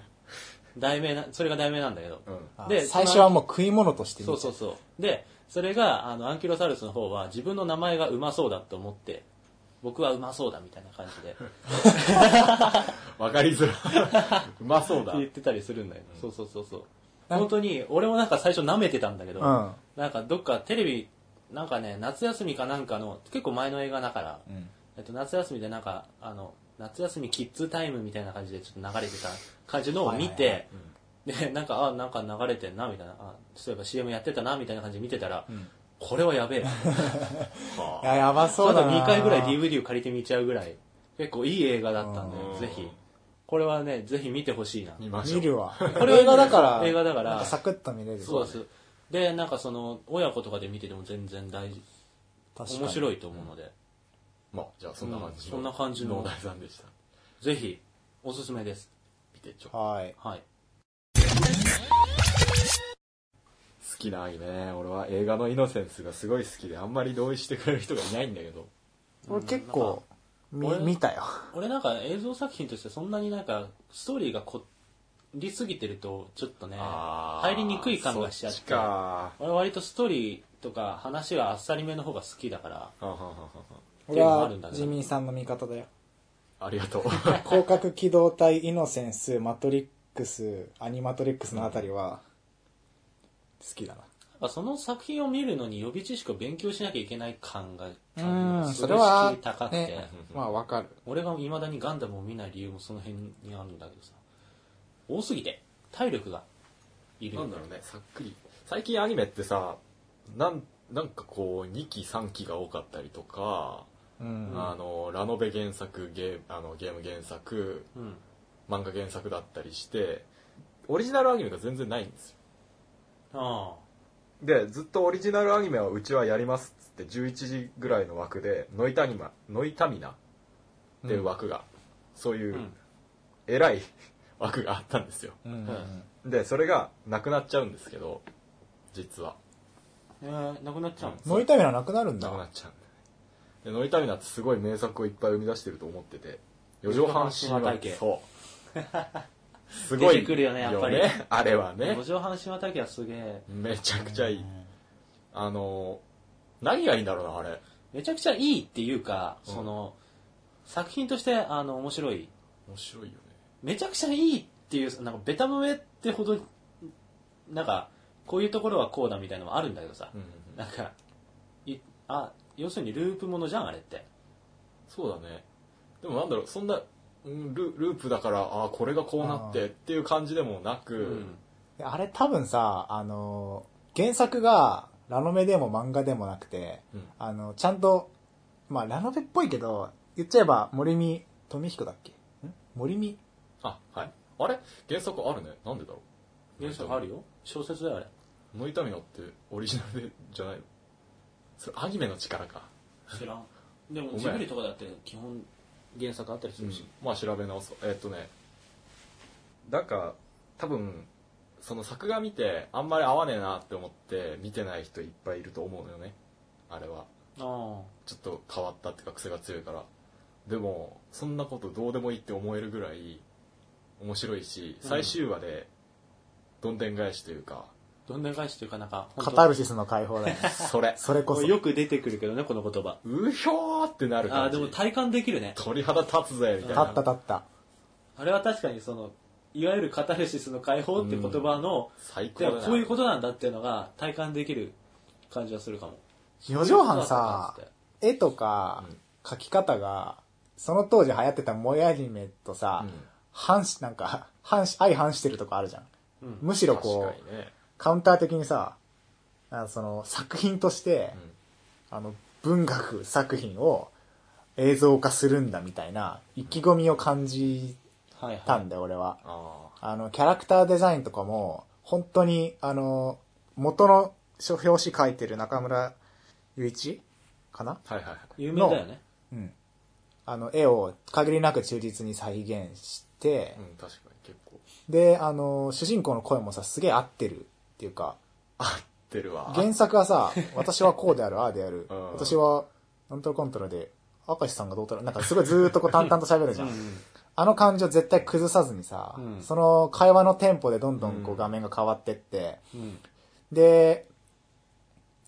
題名なそれが題名なんだけど、うん。あで最初はもう食い物としてそうそうそう。で、それがあのアンキロサウルスの方は自分の名前がうまそうだと思って僕はうまそうだみたいな感じで。わかりづらい。うまそうだ。言ってたりするんだよ、そうそうそうそう。本当に俺もなんか最初舐めてたんだけど、うん。なんかどっかテレビなんかね夏休みかなんかの結構前の映画だから、うん。えっと、夏休みでなんかあの夏休みキッズタイムみたいな感じでちょっと流れてた感じのを見て、はいはい。でなんかあなんか流れてんなみたいな。あそういえば CM やってたなみたいな感じで見てたら、んこれはやべえ いや、やばそうまだだな。2回ぐらい DVD を借りて見ちゃうぐらい結構いい映画だったんでうんぜひこれはねぜひ見てほしいな見ましょう。見るわ。これは映画だから、映画だからサクッと見れる。そうですでなんかその親子とかで見てても全然大事確かに面白いと思うので、まあ、じゃあそんな感じの。うんそんな感じの農大さんでした。ぜひおすすめです見てちょ。好はい。はいきなアニメね。俺は映画のイノセンスがすごい好きで、あんまり同意してくれる人がいないんだけど。俺結構、み俺見たよ。俺なんか映像作品としてそんなになんかストーリーが凝りすぎてるとちょっとねあー入りにくい感がしちゃってか。俺割とストーリーとか話はあっさりめの方が好きだからはあはあはあは俺はっていうのもあるんだ、ねジミーさんの味方だよ。あありがとう。広角機動隊、イノセンス、マトリックス、アニマトリックスのあたりは、好きだな。その作品を見るのに予備知識を勉強しなきゃいけない感がうん、すごいそれは敷居高くて、ね、まあわかる。俺がいまだにガンダムを見ない理由もその辺にあるんだけどさ多すぎて体力がいるなんだろうね、さっくり。最近アニメってさ、なん、なんかこう、2期3期が多かったりとか、うん。あの、ラノベ原作、ゲーあのゲーム原作、うん漫画原作だったりして、オリジナルアニメが全然ないんですよ。あで、ずっとオリジナルアニメはうちはやりますっつって11時ぐらいの枠で、ノイタニマ、ノイタミナっていう枠が、そういううん偉い 枠があったんですよ。うんうんで、それがなくなっちゃうんですけど、実は。えー、なくなっちゃうの、ノイタミナなくなるんだなく。なっちゃうんだよね。で、ノイタミナってすごい名作をいっぱい生み出してると思ってて、四畳半神話体系そう。すごい出てくるよねやっぱり あれはね五。条半島体系はすげえめちゃくちゃいい。あの、何がいいんだろうな、あれ。めちゃくちゃいいっていうか、うんその作品としてあの面白い面白いよね。めちゃくちゃいいっていうなんかベタ褒めってほどなんかこういうところはこうだみたいなのもあるんだけどさ、うんうんうんなんかいあ要するにループものじゃんあれってそうだね。でもなんだろう、そんな、うんルループだから、ああ、これがこうなってっていう感じでもなく、うん。であれ多分さ、あの、原作がラノベでも漫画でもなくて、うん。あの、ちゃんと、まあラノベっぽいけど、言っちゃえば森見富彦だっけ？ん？森見？あ、はい。あれ？原作あるね。なんでだろう？原作あるよ。小説だよあれ。ノイタミナってオリジナルでじゃないの？それアニメの力か。知らん。でもジブリとかだって基本原作あったりするし、まあ調べ直そう。えっとね、なんか、多分、その作画見て、あんまり合わねえなって思って、見てない人いっぱいいると思うのよね。あれは。あちょっと変わったっていうか癖が強いから。でも、そんなことどうでもいいって思えるぐらい、面白いし、うん最終話で、どんでん返しというか、どんでん返しというかなんかカタルシスの解放だよね。それ、それこそ。よく出てくるけどねこの言葉うひょーってなるああ感じ。でも体感できるね鳥肌立つぜ、みたい立な。った立った。あれは確かにそのいわゆるカタルシスの解放って言葉の、で最高だな。こういうことなんだっていうのが体感できる感じはするかも四畳半さ絵とかうん描き方が、その当時流行ってた萌えアニメとさ、うん反し、なんか、反し、相反してるとこあるじゃん。うんむしろこう、ね。カウンター的にさ、あその作品として、あの、文学作品を映像化するんだみたいな意気込みを感じはいはいたんだよ、俺は。ああの、キャラクターデザインとかも、本当に、あの、元の書表紙書いてる中村雄一かな？あ。はいはいはい。有名だよねうん。あの、絵を限りなく忠実に再現してう、ん、確かに結構。で、あの、主人公の声もさ、すげえ合ってるっていうか、合ってるわ。原作はさ、私はこうである、ああである。うん。私は、なんとらコントラで、明石さんがどうたら、なんかすごいずーっとこう淡々と喋るじゃん。うんあの感じを絶対崩さずにさ、うん。その会話のテンポでどんどんこううん。画面が変わってって、うん。で、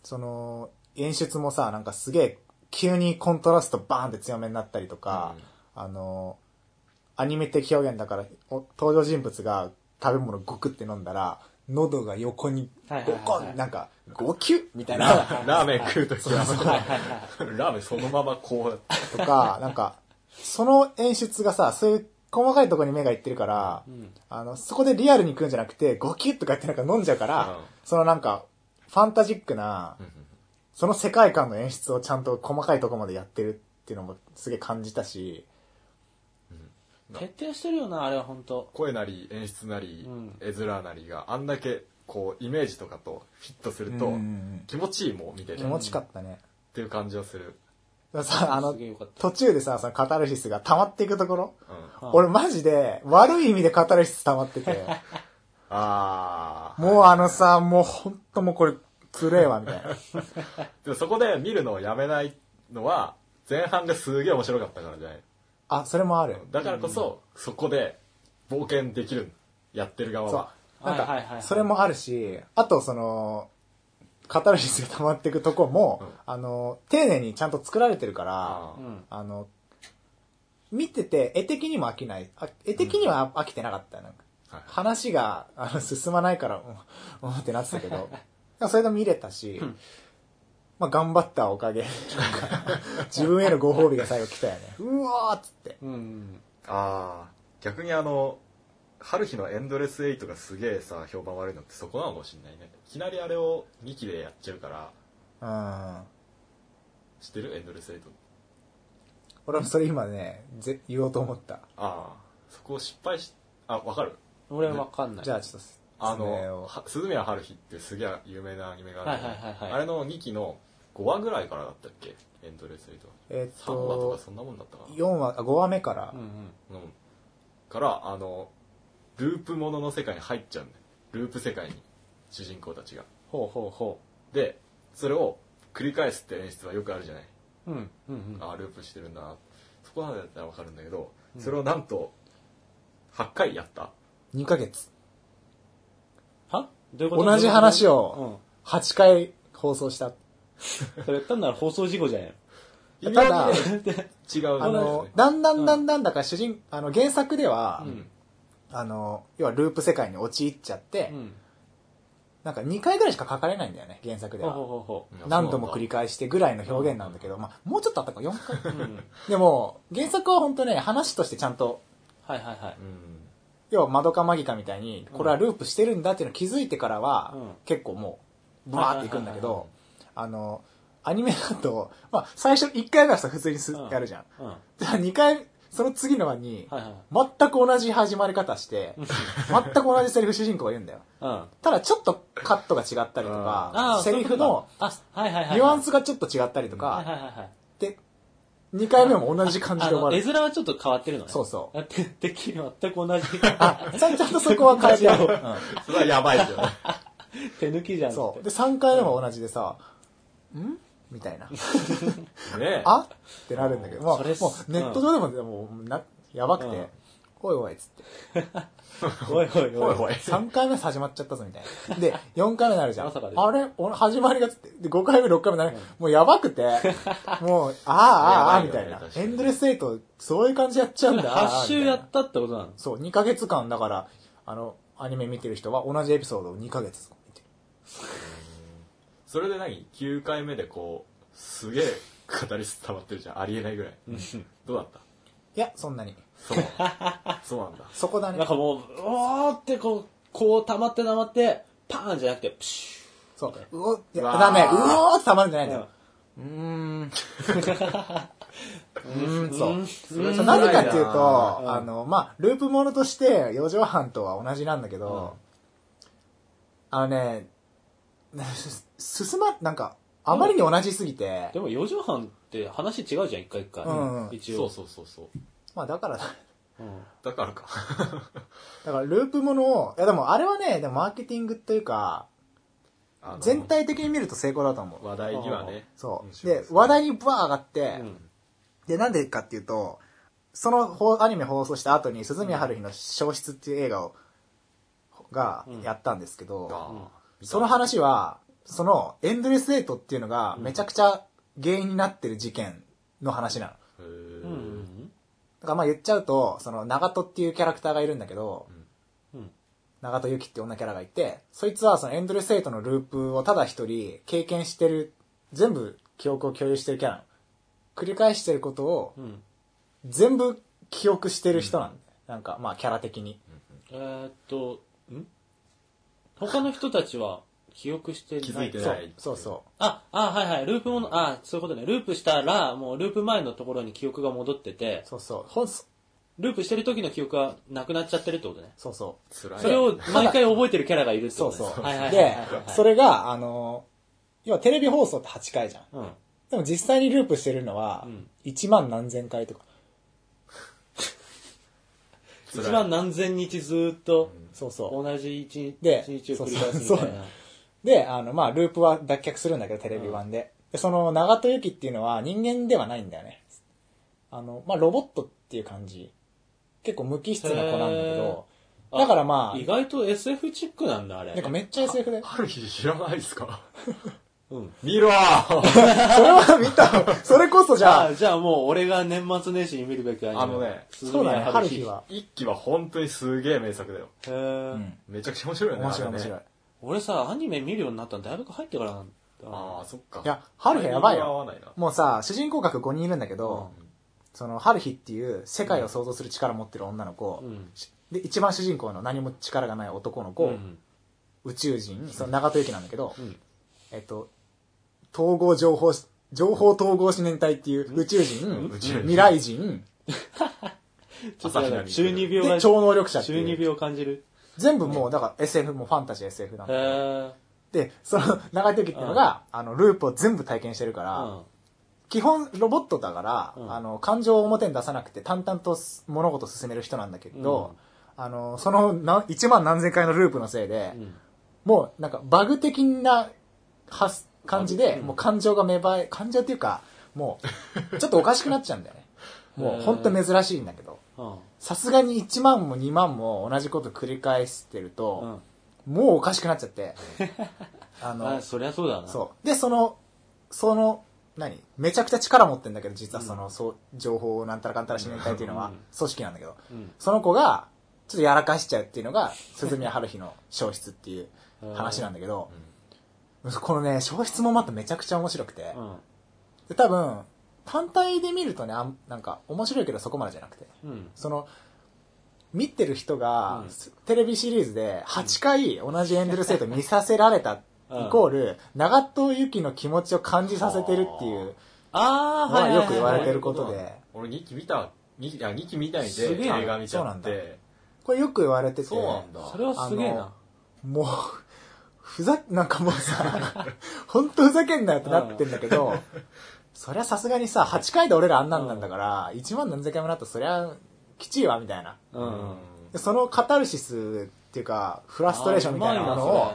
その、演出もさ、なんかすげえ、急にコントラストバーンって強めになったりとか、あの、アニメ的表現だから、お登場人物が食べ物ゴクって飲んだら、喉が横にゴコン、なんか、ゴキュッみたいな、ラーメン食うときは、ラーメンそのままこう。とか、なんか、その演出がさ、そういう細かいところに目がいってるから、ん。あの、そこでリアルに食うんじゃなくて、ゴキュッとかやってなんか飲んじゃうから、うん。そのなんか、ファンタジックな、その世界観の演出をちゃんと細かいところまでやってるっていうのもすげえ感じたし、徹底してるよな、あれは本当。声なり演出なり、うん。絵面なりがあんだけこうイメージとかとフィットすると気持ちいいもん見てて。っ気持ちよかったね。ていう感じはする、さ、あの途中でさ、そのカタルシスが溜まっていくところ、うん、うん俺マジで悪い意味でカタルシス溜まってて、ああもうあのさ、もうほんともうこれ、つれえわ、みたいな。でもそこで見るのをやめないのは前半がすげえ面白かったからじゃない？あ、それもある。だからこそ、そこで冒険できるやってる側そうは。なんはいはいはいはい、かそれもあるし、あとその、カタルシスが溜まっていくとこも、うんあの、丁寧にちゃんと作られてるから、あーうん。あの、見てて、絵的にも飽きない。あ絵的には飽きてなかった。なんかはい話があの進まないから、うん、うんってなってたけど、で もそれで見れたし、まあ頑張ったおかげ。自分へのご褒美が最後来たよね。うわーっつって。うん。あー逆にあの春日のエンドレスエイトがすげえさ評判悪いのってそこなのかもしんないねいきなりあれを2期でやっちゃうからうん。知ってる？エンドレスエイト俺もそれ今ね、ぜ言おうと思った。ああそこを失敗しあわかる？俺わかんない。じゃあちょっと、あのは鈴宮春日ってすげえ有名なアニメがあるはいはいはいあれの2期の5話ぐらいからだったっけ？エンドレスエイトえっ3話ととか、そんなもんだったかな4話、あ5話目からうん、うん。うんからあのループものの世界に入っちゃうんだよループ世界に主人公たちがほうほうほでそれを繰り返すって演出はよくあるじゃない、う。うん。うんうん。ああループしてるんだなそこまでだったら分かるんだけど、それをなんと8回やった？2ヶ月。は？どういうこと？同じ話うを8回放送した。ん。それ単なる放送事故じゃんよ。微ただ違うあの、だんだんだんだんだから主人、あの原作では、うん。あの、要はループ世界に陥っちゃって、うん。なんか2回ぐらいしか書かれないんだよね、原作でほうほうは。ほうほ何度も繰り返してぐらいの表現なんだけど、まあ、もうちょっとあったか、4回。う。うん。でも、原作は本当ね、話としてちゃんと、はいはいはい。うん要は、マドカマギカみたいに、これはループしてるんだっていうのを気づいてからは、うん結構もう、ブワーっていくんだけはいはいはいど、あの、アニメだと、まあ、最初1回目はさ、普通にす、うんやるじゃん。うん。はじゃあ2回、その次の話にい、はい。全く同じ始まり方して、全く同じセリフ主人公が言うんだよ。うん。ただちょっとカットが違ったりとあか、あ、セリフのそういうことか、あ、はいはいはいはい。ニュアンスがちょっと違ったりとはいはいか、はいはい。で、2回目も同じ感じで終わる。絵面はちょっと変わってるのね。そうそうあ。て、てっきり全く同じ。あ、ちゃんちゃんとそこは変えてある。うんそれはやばいですよね手抜きじゃん。そう。で、3回目も同じでさ、んみたいな。ね あ？ってなるんだけど、もう、ネット上でも、でもな、やばくうんて、おいおいっつって。おいおいおい。おいおい3回目始まっちゃったぞみたいな。で、4回目になるじゃん。あれ？お始まりがつって。で、5回目、6回目なる。もうやばくて、もう、ああ、ああ、ああ、みたいなエンドレスエイト、そういう感じやっちゃうんだ。ああ8週やったってことなのそう、2ヶ月間、だから、あの、アニメ見てる人は同じエピソードを2ヶ月見てる。それで何？9回目でこうすげえ語り伝わってるじゃん。ありえないぐらい。どうだった？いや、そんなに。そう。そうなんだ。そこだね。なん。かもう、おーってこう、こう溜まって溜まって、パーンじゃなくて、プシそう。うお、いやうわー。だね、うおーってたまるんじゃないん。だュよ。う。ーん。ううーん、そう。なぜかっていううんと、うんあの、まあ、ループものとして、四畳半とは同じなんだけど、あのね、す進ま、なんか、あまりに同じすぎて。で、も4畳半って話違うじゃん、一回一回。うんうん。一応。そうそうそうそう。まあだから、うん。だからか。だからループものを、いやでもあれはね、でもマーケティングというか、あの全体的に見ると成功だと思う。話題にはね。そう。んで、話題にブワー上がって、うん。で、なんでかっていうと、その放アニメ放送した後に、鈴宮春日の消失っていう映画を、がうん。やったんですけど、あその話は、その、エンドレスエイトっていうのが、めちゃくちゃ原因になってる事件の話なの。へーだからまあ言っちゃうと、その、長門っていうキャラクターがいるんだけど、うん長門由紀って女キャラがいて、そいつはそのエンドレスエイトのループをただ一人経験してる、全部記憶を共有してるキャラなの。繰り返してることをうん全部記憶してる人なんだよ。なんか、まあキャラ的に。えーっとん？他の人たちは記憶してない気づいてそうないそうそあ、あ、はいはい。ループもの、あ、そういうことね。ループしたら、もうループ前のところに記憶が戻っててう。、そうそう。ほん、ループしてる時の記憶がなくなっちゃってるってことね。そうそ辛いそれを毎回覚えてるキャラがいるう。ってこそうそう。とね。はいはいはいでそれが、あの、要はテレビ放送って8回じゃん。うん。でも実際にループしてるのはうん、1万何千回とか。一番何千日ずーっとそうそう。同じ一日で一日を繰り返すみそうそうたいな。で、あの、まあ、ループは脱却するんだけど、テレビ版で。で、その、長門由紀っていうのは人間ではないんだよね。あの、まあ、ロボットっていう感じ。結構無機質な子なんだけど、あだからまあ意外と SF チックなんだ、あれ。なんかめっちゃ SF で。ある日知らないですか？うん。見ろー それは見た。それこそじゃああ、じゃあもう俺が年末年始に見るべきアニメあのねそうだね、春日。は。一期は本当にすげえ名作だよ。へーうん。めちゃくちゃ面白いよね。面白いあれね面白い。俺さ、アニメ見るようになったの大学入ってからなんだ。ああ、そっか。いや、春日やばいよ。タイミングが合わないな。もうさ、主人公格5人いるんだけど、その、春日っていう世界を想像する力を持ってる女の子、うん。で、一番主人公の何も力がない男の子、うん。宇宙人、その長門由紀なんだけど、うん。えっと、統合情報、情報統合思念体っていう宇宙人、宇宙人未来人、中二病超能力者って中二いう。病を感じる？全部もう、だから SF もファンタジー SF なんへだよ。ー。で、その長門由紀っていうのが、あの、ループを全部体験してるから、うん。基本ロボットだから、うんあの、感情を表に出さなくて淡々と物事を進める人なんだけど、あの、そのな1万何千回のループのせいで、うん。もうなんかバグ的な発感じで、うんもう感情が芽生え、感情っていうか、もう、ちょっとおかしくなっちゃうんだよね。もうへー本当珍しいんだけど、うん。さすがに1万も2万も同じこと繰り返してると、うん。もうおかしくなっちゃって、あのあ、、そりゃそうだな。そう。で、その、その、何？めちゃくちゃ力持ってんだけど、実はその、そう、情報をなんたらかんたらしないたいっていうのはうん、組織なんだけど、うん。その子が、ちょっとやらかしちゃうっていうのが、鈴宮春日の消失っていう話なんだけど、このね、消失もまためちゃくちゃ面白くて、うん。で、多分、単体で見るとね、あんなんか、面白いけどそこまでじゃなくて、うん。その、見てる人が、うんテレビシリーズで8回同じエンデルセイト見させられた、うんイコール、長門由紀の気持ちを感じさせてるっていうあー、のははいよく言われてることで、俺2期見た、2期、あ、2期見たいで映画見ちゃそうなんだって。これよく言われてて、そうなんだ。それはすげえな。もう、ふざ、なんかもうさ、ほんとふざけんなよってなってんだけど、そりゃさすがにさ、8回で俺らあんなんなんだから、1万何千回もなったらそりゃ、きちいわ、みたいな。うん。でそのカタルシスっていうか、フラストレーションみたいなものを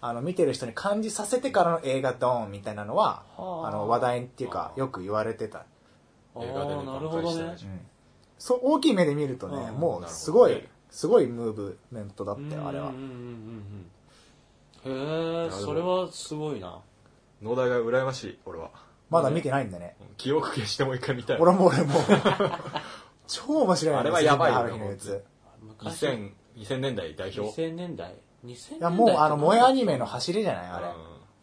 あの、見てる人に感じさせてからの映画ドーンみたいなのは、はああの、話題っていうか、よく言われてた。映画でねあーなるほどね挽回してない。そう、大きい目で見るとね、うんもう、すごい、すごいムーブメントだったよ、あれはへえ、それはすごいな。農大が羨ましい、俺は。まだ見てないんだね。記憶消してもう一回見たい。俺も俺も。超面白いあれはやばいよ春日のやつ。昔2000、2000年代代表。2000年代 ?2000 年代？いや、もうあの、萌えアニメの走りじゃないあ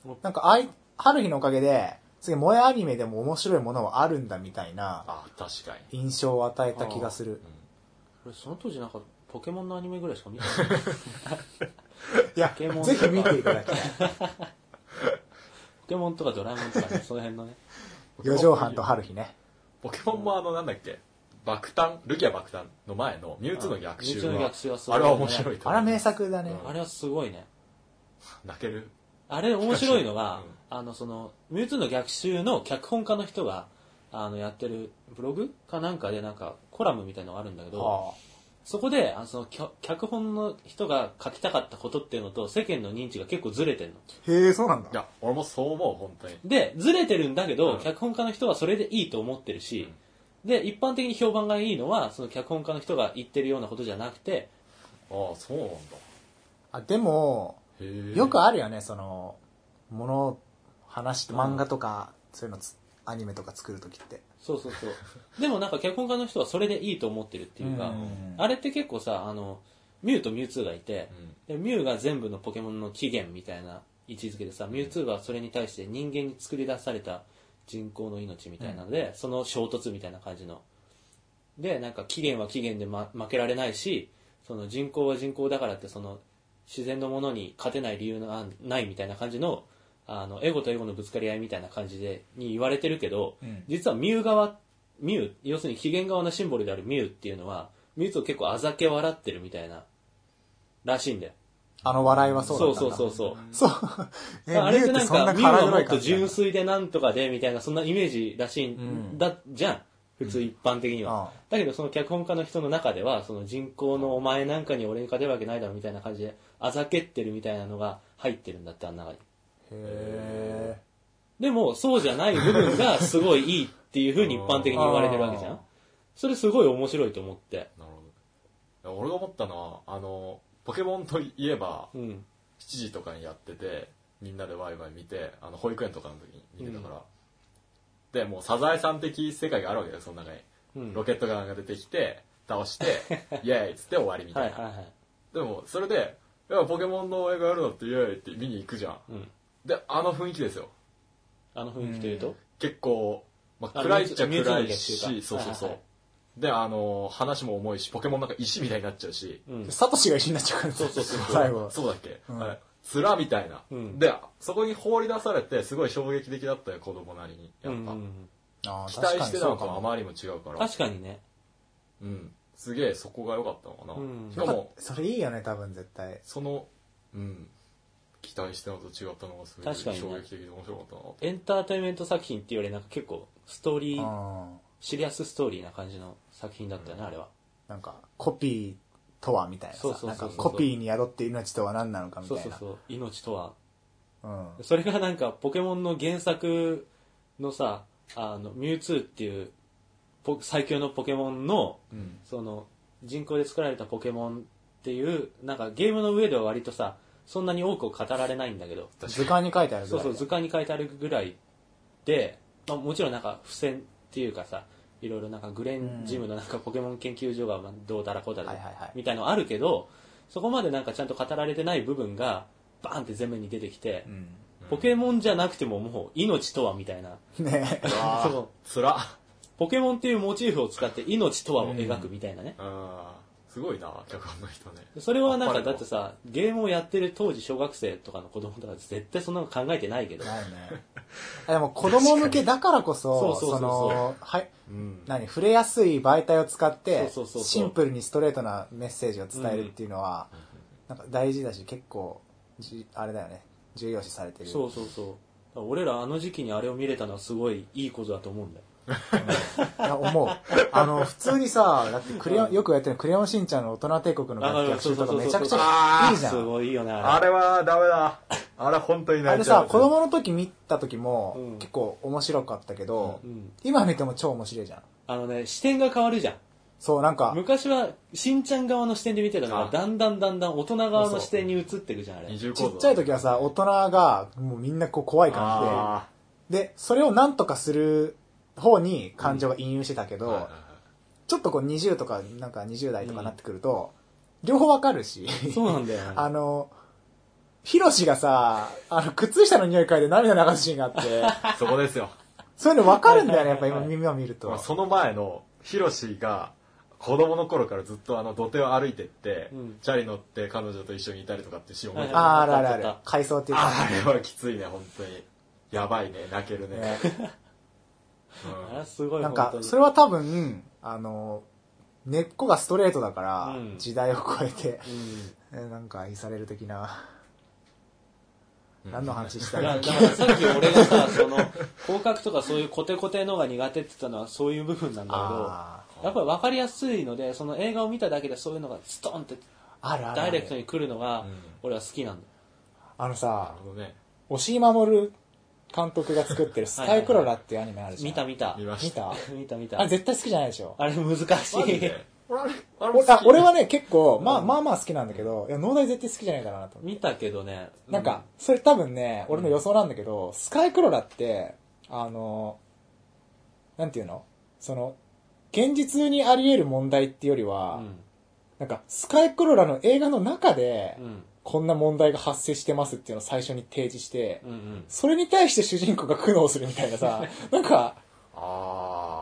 れ。なんか、あい、春日のおかげで、次、萌えアニメでも面白いものはあるんだみたいなあ、確かに。印象を与えた気がする。俺その当時なんかポケモンのアニメぐらいしか見てない。いや、ポケモンぜひ見ていただきたい。ポケモンとかドラえもんとかね、その辺のね。四畳半と春日ね。ポケモンもあの、なんだっけ、爆誕、ルギア爆誕の前のミュウツーの逆襲ミュウツーのは逆襲はすごいねあれは面白いと思う。あれは名作だね。うんあれはすごいね。泣ける？あれ面白いのがう、あの、その、ミュウツーの逆襲の脚本家の人が、あの、やってるブログかなんかでなんかコラムみたいなのがあるんだけど、はそこで、あのその脚脚本の人が書きたかったことっていうのと世間の認知が結構ずれてんの。あへえ、そうなんだ。いや、俺もそう思う、本当に。で、ずれてるんだけど、うん脚本家の人はそれでいいと思ってるし、で、一般的に評判がいいのは、その脚本家の人が言ってるようなことじゃなくて、ああ、そうなんだ。あ、でも、へえ。よくあるよね、その、ものを話して、漫画とか、そういうのつ、アニメとか作るときって。そうそうそう。でもなんか脚本家の人はそれでいいと思ってるっていうか、うんあれって結構さ、あの、ミュウとミュウツーがいて、うんでミュウが全部のポケモンの起源みたいな位置づけでさ、ミュウツーはそれに対して人間に作り出された人工の命みたいなので、その衝突みたいな感じの。で、なんか起源は起源で、ま、負けられないし、その人口は人口だからってその自然のものに勝てない理由がないみたいな感じの、あの、エゴとエゴのぶつかり合いみたいな感じで、に言われてるけど、うん実はミュウ側、ミュウ、要するに起源側のシンボルであるミュウっていうのは、ミュウツーを結構あざけ笑ってるみたいな、らしいんだよ。あの笑いはそうだったんだ。そうそうそうそう。そう。え、あれってなんか、ミュウはもっと純粋でなんとかで、みたいな、そんなイメージらしいんだ、じゃん。普通一般的には。うんだけど、その脚本家の人の中では、その人口のお前なんかに俺に勝てるわけないだろ、みたいな感じで、あざけってるみたいなのが入ってるんだって、あん中に。へでも、そうじゃない部分がすごいいいっていう風に一般的に言われてるわけじゃあーん。それすごい面白いと思って。なるほど俺が思ったのはあのポケモンといえばうん。7時とかにやっててみんなでワイワイ見てあの保育園とかの時に見てたから、でもうサザエさん的世界があるわけだよその中にうん。ロケットガンが出てきて倒して イエーイっつって終わりみたな、はいいはいはい。でもそれでいやポケモンの映画やるのってイエーイって見に行くじゃんうん。であの雰囲気ですよ。あの雰囲気というと、結構、まあ、あ暗いっちゃ暗いしそうそうそう、はいはいはい。であの話も重いしポケモンなんか石みたいになっちゃうし、うん。ー。サトシが石になっちゃうからそうそうそうそう。最後。そうだっけ、うん。あれ面みたいな、うん。でそこに放り出されてすごい衝撃的だったよ子供なりに。やっぱ、うんうんあー期待してたの確かとあまりにも違うから。確かにね。うん。すげえそこが良かったのかな、うん。しかもそれいいよね、多分絶対。そのうん期待してたのと違ったのがすごい確かにね衝撃的で面白かったなエンターテインメント作品っていうよりなんか結構ストーリー、うんシリアスストーリーな感じの作品だったよね、あれは。なんか、コピーとはみたいなさそうそうそうそうなんかコピーに宿って命とは何なのかみたいな。そうそうそう。命とは。うん。それがなんかポケモンの原作のさ、あの、ミュウツーっていうポ最強のポケモンの、うんその、人工で作られたポケモンっていう、なんかゲームの上では割とさ、そんなに多く語られないんだけど、図鑑に書いてあるぐらいそうそう、図鑑に書いてあるぐらいで、まあ、もちろんなんか付箋っていうかさ、いろいろなんかグレンジムのなんかポケモン研究所がまあどうだらこうだらはいはいはい。みたいのあるけど、そこまでなんかちゃんと語られてない部分がバーンって前面に出てきて、うん。ポケモンじゃなくてももう命とはみたいな。ね。あそう。あつらポケモンっていうモチーフを使って命とはを描くみたいなね。あーすごいな脚本の人ね それはなんかだってさ、ゲームをやってる当時小学生とかの子供とか絶対そんなの考えてないけど。ないね。あでも子供向けだからこそ、そうそうそうそうの、はい、うん何、触れやすい媒体を使ってそうそうそうそう、シンプルにストレートなメッセージを伝えるっていうのは、なんか大事だし、結構、じあれだよね、重要視されてる。そうそうそう。俺らあの時期にあれを見れたのはすごいいいことだと思うんだよ。いや思う。あの、普通にさ、だってクレヨン、よくやってるクレヨンしんちゃんの大人帝国の楽曲集とかめちゃくちゃいいじゃすん。ごいよね、ああれ。れはダメだあれ本当にあ泣いちゃうれさ、子供の時見た時もうん結構面白かったけどう、ん。今見ても超面白いじゃん。あのね、視点が変わるじゃん。そう、なんか、昔は、しんちゃん側の視点で見てたのが、あだんだんだんだん大人側の視点に移っていくじゃん、あれ。ちっちゃい時はさ、大人がもうみんなこう怖い感あじで、で、それをなんとかする方に感情が引用してたけど、ちょっとこう20とか、なんか20代とかなってくると、両方わかるし、そうなんだよね。あの、ヒロシがさ、あの、靴下の匂い嗅いで涙流すシーンがあって、そこですよ。そういうのわかるんだよね、やっぱ今耳を見ると。その前のヒロシが子供の頃からずっとあの土手を歩いてって、うん。チャリ乗って彼女と一緒にいたりとかってシーン覚えてる、はいあーあるあるある。あったあっ。回想っていうか。あれはきついね本当に。やばいね泣けるね。ね。うんあれすごい、なんかそれは多分、あの、根っこがストレートだから、うん。時代を超えて、うん。えなんか愛される的な、うん。何の話したらだからだからさっき俺がさ、その、広角とかそういうコテコテのが苦手って言ったのはそういう部分なんだあけど、やっぱり分かりやすいので、その映画を見ただけでそういうのがストンってーあるあるある。ダイレクトに来るのがうん、俺は好きなんだ。あのなさね。押井守監督が作ってるスカイクロラっていうアニメあるじゃん。見た見た。見ま見したた見た見た。あれ絶対好きじゃないでしょ。あれ難しい。マジで？俺あれあれ俺あ俺はね、結構、まあうんまあまあ好きなんだけど、いや、農大絶対好きじゃないかなと思って。見たけどね。なんか、それ多分ね、俺の予想なんだけど、スカイクロラって、あの、なんていうの？その、現実にあり得る問題っていうよりうは、ん。なんか、スカイクロラの映画の中でう、ん。こんな問題が発生してますっていうのを最初に提示して、うん。うん。それに対して主人公が苦悩するみたいなさ、なんか、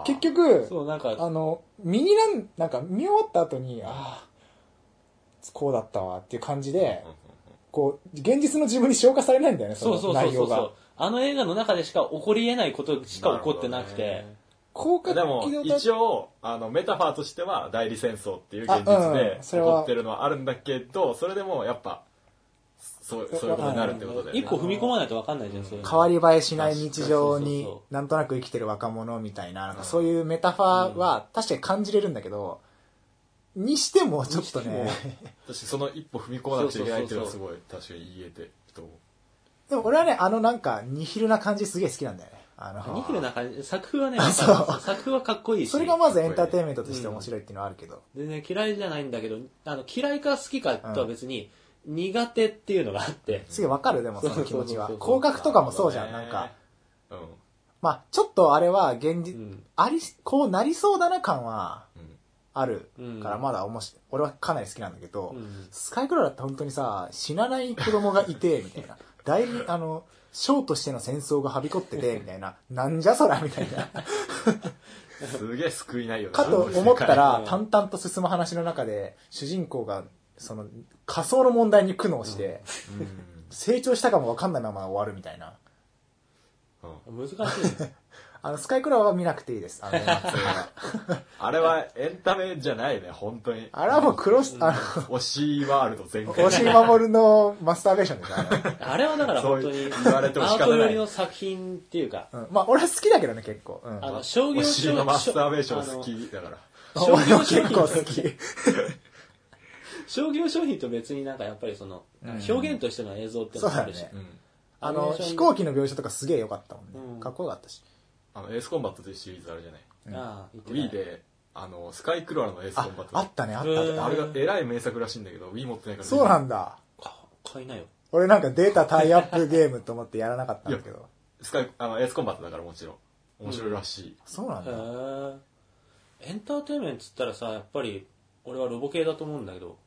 結局、そう、なんか、あの、見になん、なんか見終わった後に、ああ、こうだったわっていう感じで、こう、現実の自分に消化されないんだよね、その内容が。あの映画の中でしか起こり得ないことしか起こってなくて、効果的でもだ一応あのメタファーとしては代理戦争っていう現あ実うんで起こってるのはあるんだけどそれでもやっぱそうそういうことになるってことで、一歩踏み込まないと分かんないじゃん、そういうの。変わり映えしない日常になんとなく生きてる若者みたいな、なんかそういうメタファーは確かに感じれるんだけど、にしてもちょっとねに、私その一歩踏み込まなくちゃいけないっていうのはすごい確かに言えてると思う。でも俺はね、あのなんかニヒルな感じすげえ好きなんだよね。あの、ニヒルな感じ、作風はね、作風はかっこいいし。それがまずエンターテインメントとして面白いっていうのはあるけど。全然嫌いじゃないんだけど、あの、嫌いか好きかとは別に、苦手っていうのがあって、すげえわかるでもその気持ちは。広角とかもそうじゃん、なんか。うんまあちょっとあれは現実、うん。あり、こうなりそうだな感はうんあるうんからまだ面白い。俺はかなり好きなんだけど、うんスカイクロラって本当にさ、死なない子供がいて、みたいな。大に、あの、将としての戦争がはびこってて、みたいな。なんじゃそら、みたいな。すげえ救いないよねかと思ったらう、ん淡々と進む話の中で、主人公が、その、仮想の問題に苦悩して、うん成長したかもわかんないまま終わるみたいな。うん難しいね。あの、スカイクロラは見なくていいです。あ あれはエンタメじゃないね本当にあれはもうクロス、あ推しワールド全の、開押井守のマスターベーションですね。あれはだから本当に、言われてもアー仕方ないト寄りの作品っていうか、うん、まあ、俺は好きだけどね、結構。うん。あの、商業推しのマスターベーション好きだから商業商品結構好き。商業商品と別になんかやっぱりその、うん表現としての映像ってのもあるし、そうだねうんあの、飛行機の描写とかすげえ良かったもんね。うんかっこよかったし。あのエースコンバットというシリーズあるじゃないうんああ、Wii であのスカイクロラのエースコンバット、あああったね、あったあった。あれがえらい名作らしいんだけど Wii 持ってないからそうなんだ。か買いなよ。俺なんかただのタイアップゲームと思ってやらなかったんだけど。スカイあのエースコンバットだからもちろん面白いらしい、へそうなんだ。え。エンターテインメントっつったらさ、やっぱり、俺はロボ系だと思うんだけど、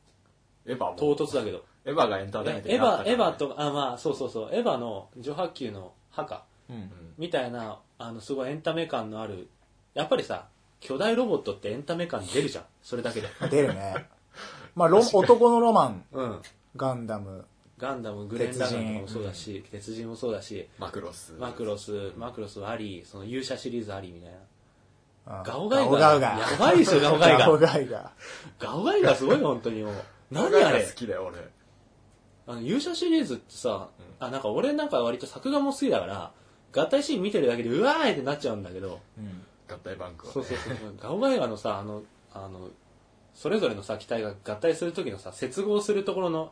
エヴァも唐突だけど。エヴァがエンターテインメントエヴァ、エヴァと、と、あ、まあ、そうそうそう、エヴァの女波球の墓うん。みたいな、あの、すごいエンタメ感のある、やっぱりさ、巨大ロボットってエンタメ感出るじゃん。それだけで。出るね。まあ、ロ男のロマン、うん。ガンダム。ガンダム、グレンラガンとかもそうだし、鉄人もそうだし、マクロスマクロス、マクロスあり、その勇者シリーズありみたいな。うんガオガイガ。ガオガイガ。やばいでしょ、ガオガイガオガ。ガイガ。ガオガイガすごいよ、本当にもう。何何ああれ好きだよ俺あの、勇者シリーズってさ、うあ、なんか俺なんか割と作画も好きだから、合体シーン見てるだけでうわーいってなっちゃうんだけど、うん。合体バンクは、ね、そうそうそう。ガオガイガのさ、あの、あの、それぞれのさ、機体が合体する時のさ、接合するところの、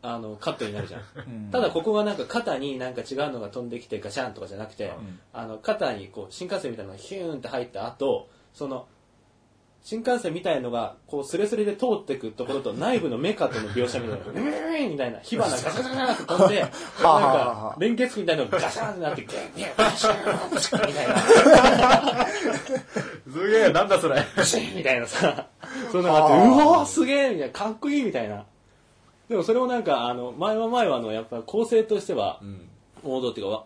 あの、カットになるじゃん。うんただここがなんか肩になんか違うのが飛んできてガシャンとかじゃなくて、んあの肩にこう新幹線みたいなのがヒューンって入った後その新幹線みたいのがこうスレスレで通ってくところと内部のメカとの描写みたいな、うーんみたいな火花がガシャガシャガシャって飛んで、なんかあ連結みたいなのがガシャンってなって、ギュンギュンガシャーンパシャンみたいな、すげえなんだそれ。パシンみたいなさ、そんなのがあって、うはあ。わーすげえみたいな、かっこいいみたいな。でもそれもなんか、あの、前は前はあの、やっぱ構成としては、うん。王道っていうか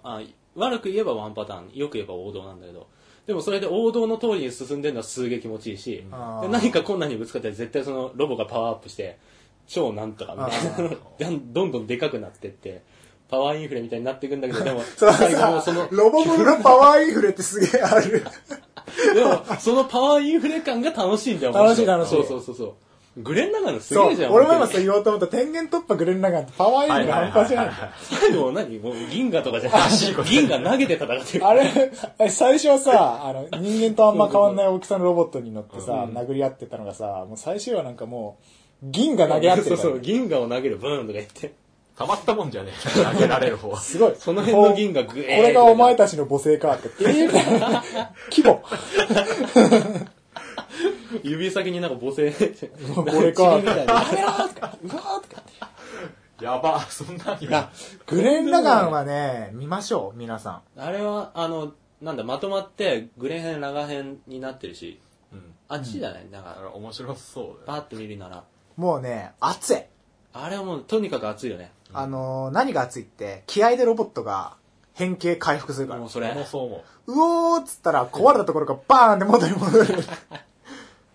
悪く言えばワンパターンよく言えば王道なんだけどでもそれで王道の通りに進んでるのはすげえ気持ちいいし何か困難にぶつかったら絶対そのロボがパワーアップして超なんとかみたいな。どんどんでかくなってってパワーインフレみたいになっていくんだけどでも最後さもその、ロボブのパワーインフレってすげえある。でもそのパワーインフレ感が楽しいんだよ楽しい楽しいそうそうそうそうグレン・ラガンのすげえじゃん。俺も今そう言おうと思った天元突破グレンラガンってパワーインフレ半端じゃないんだよ。最後何？もう銀河とかじゃなくて、銀河投げて戦ってる。あれ、最初はさ、あの、人間とあんま変わんない大きさのロボットに乗ってさ、うん殴り合ってたのがさ、もう最終はなんかもう、銀が投げ合ってるそうそう、銀河を投げるブーンとか言って。たまったもんじゃねえ投げられる方は すごい。その辺の銀河グエーこれがお前たちの母性かって。い な規模。指先になんか母性、これか。みたいなやめろーとか、うわーとかって。やば、そんなにいや、グレン・ラガンはね、見ましょう、皆さん。あれは、あの、なんだ、まとまって、グレ編、ラガ編になってるし、うん。あっちじゃない、なんか、あれ面白そうだよ。バーッと見るなら。もうね、熱い。あれはもう、とにかく熱いよね。あのー、何が熱いって、気合でロボットが変形回復するからもう。それ俺。もそう思う。うおーっつったら壊れたところがバーンって元に戻る。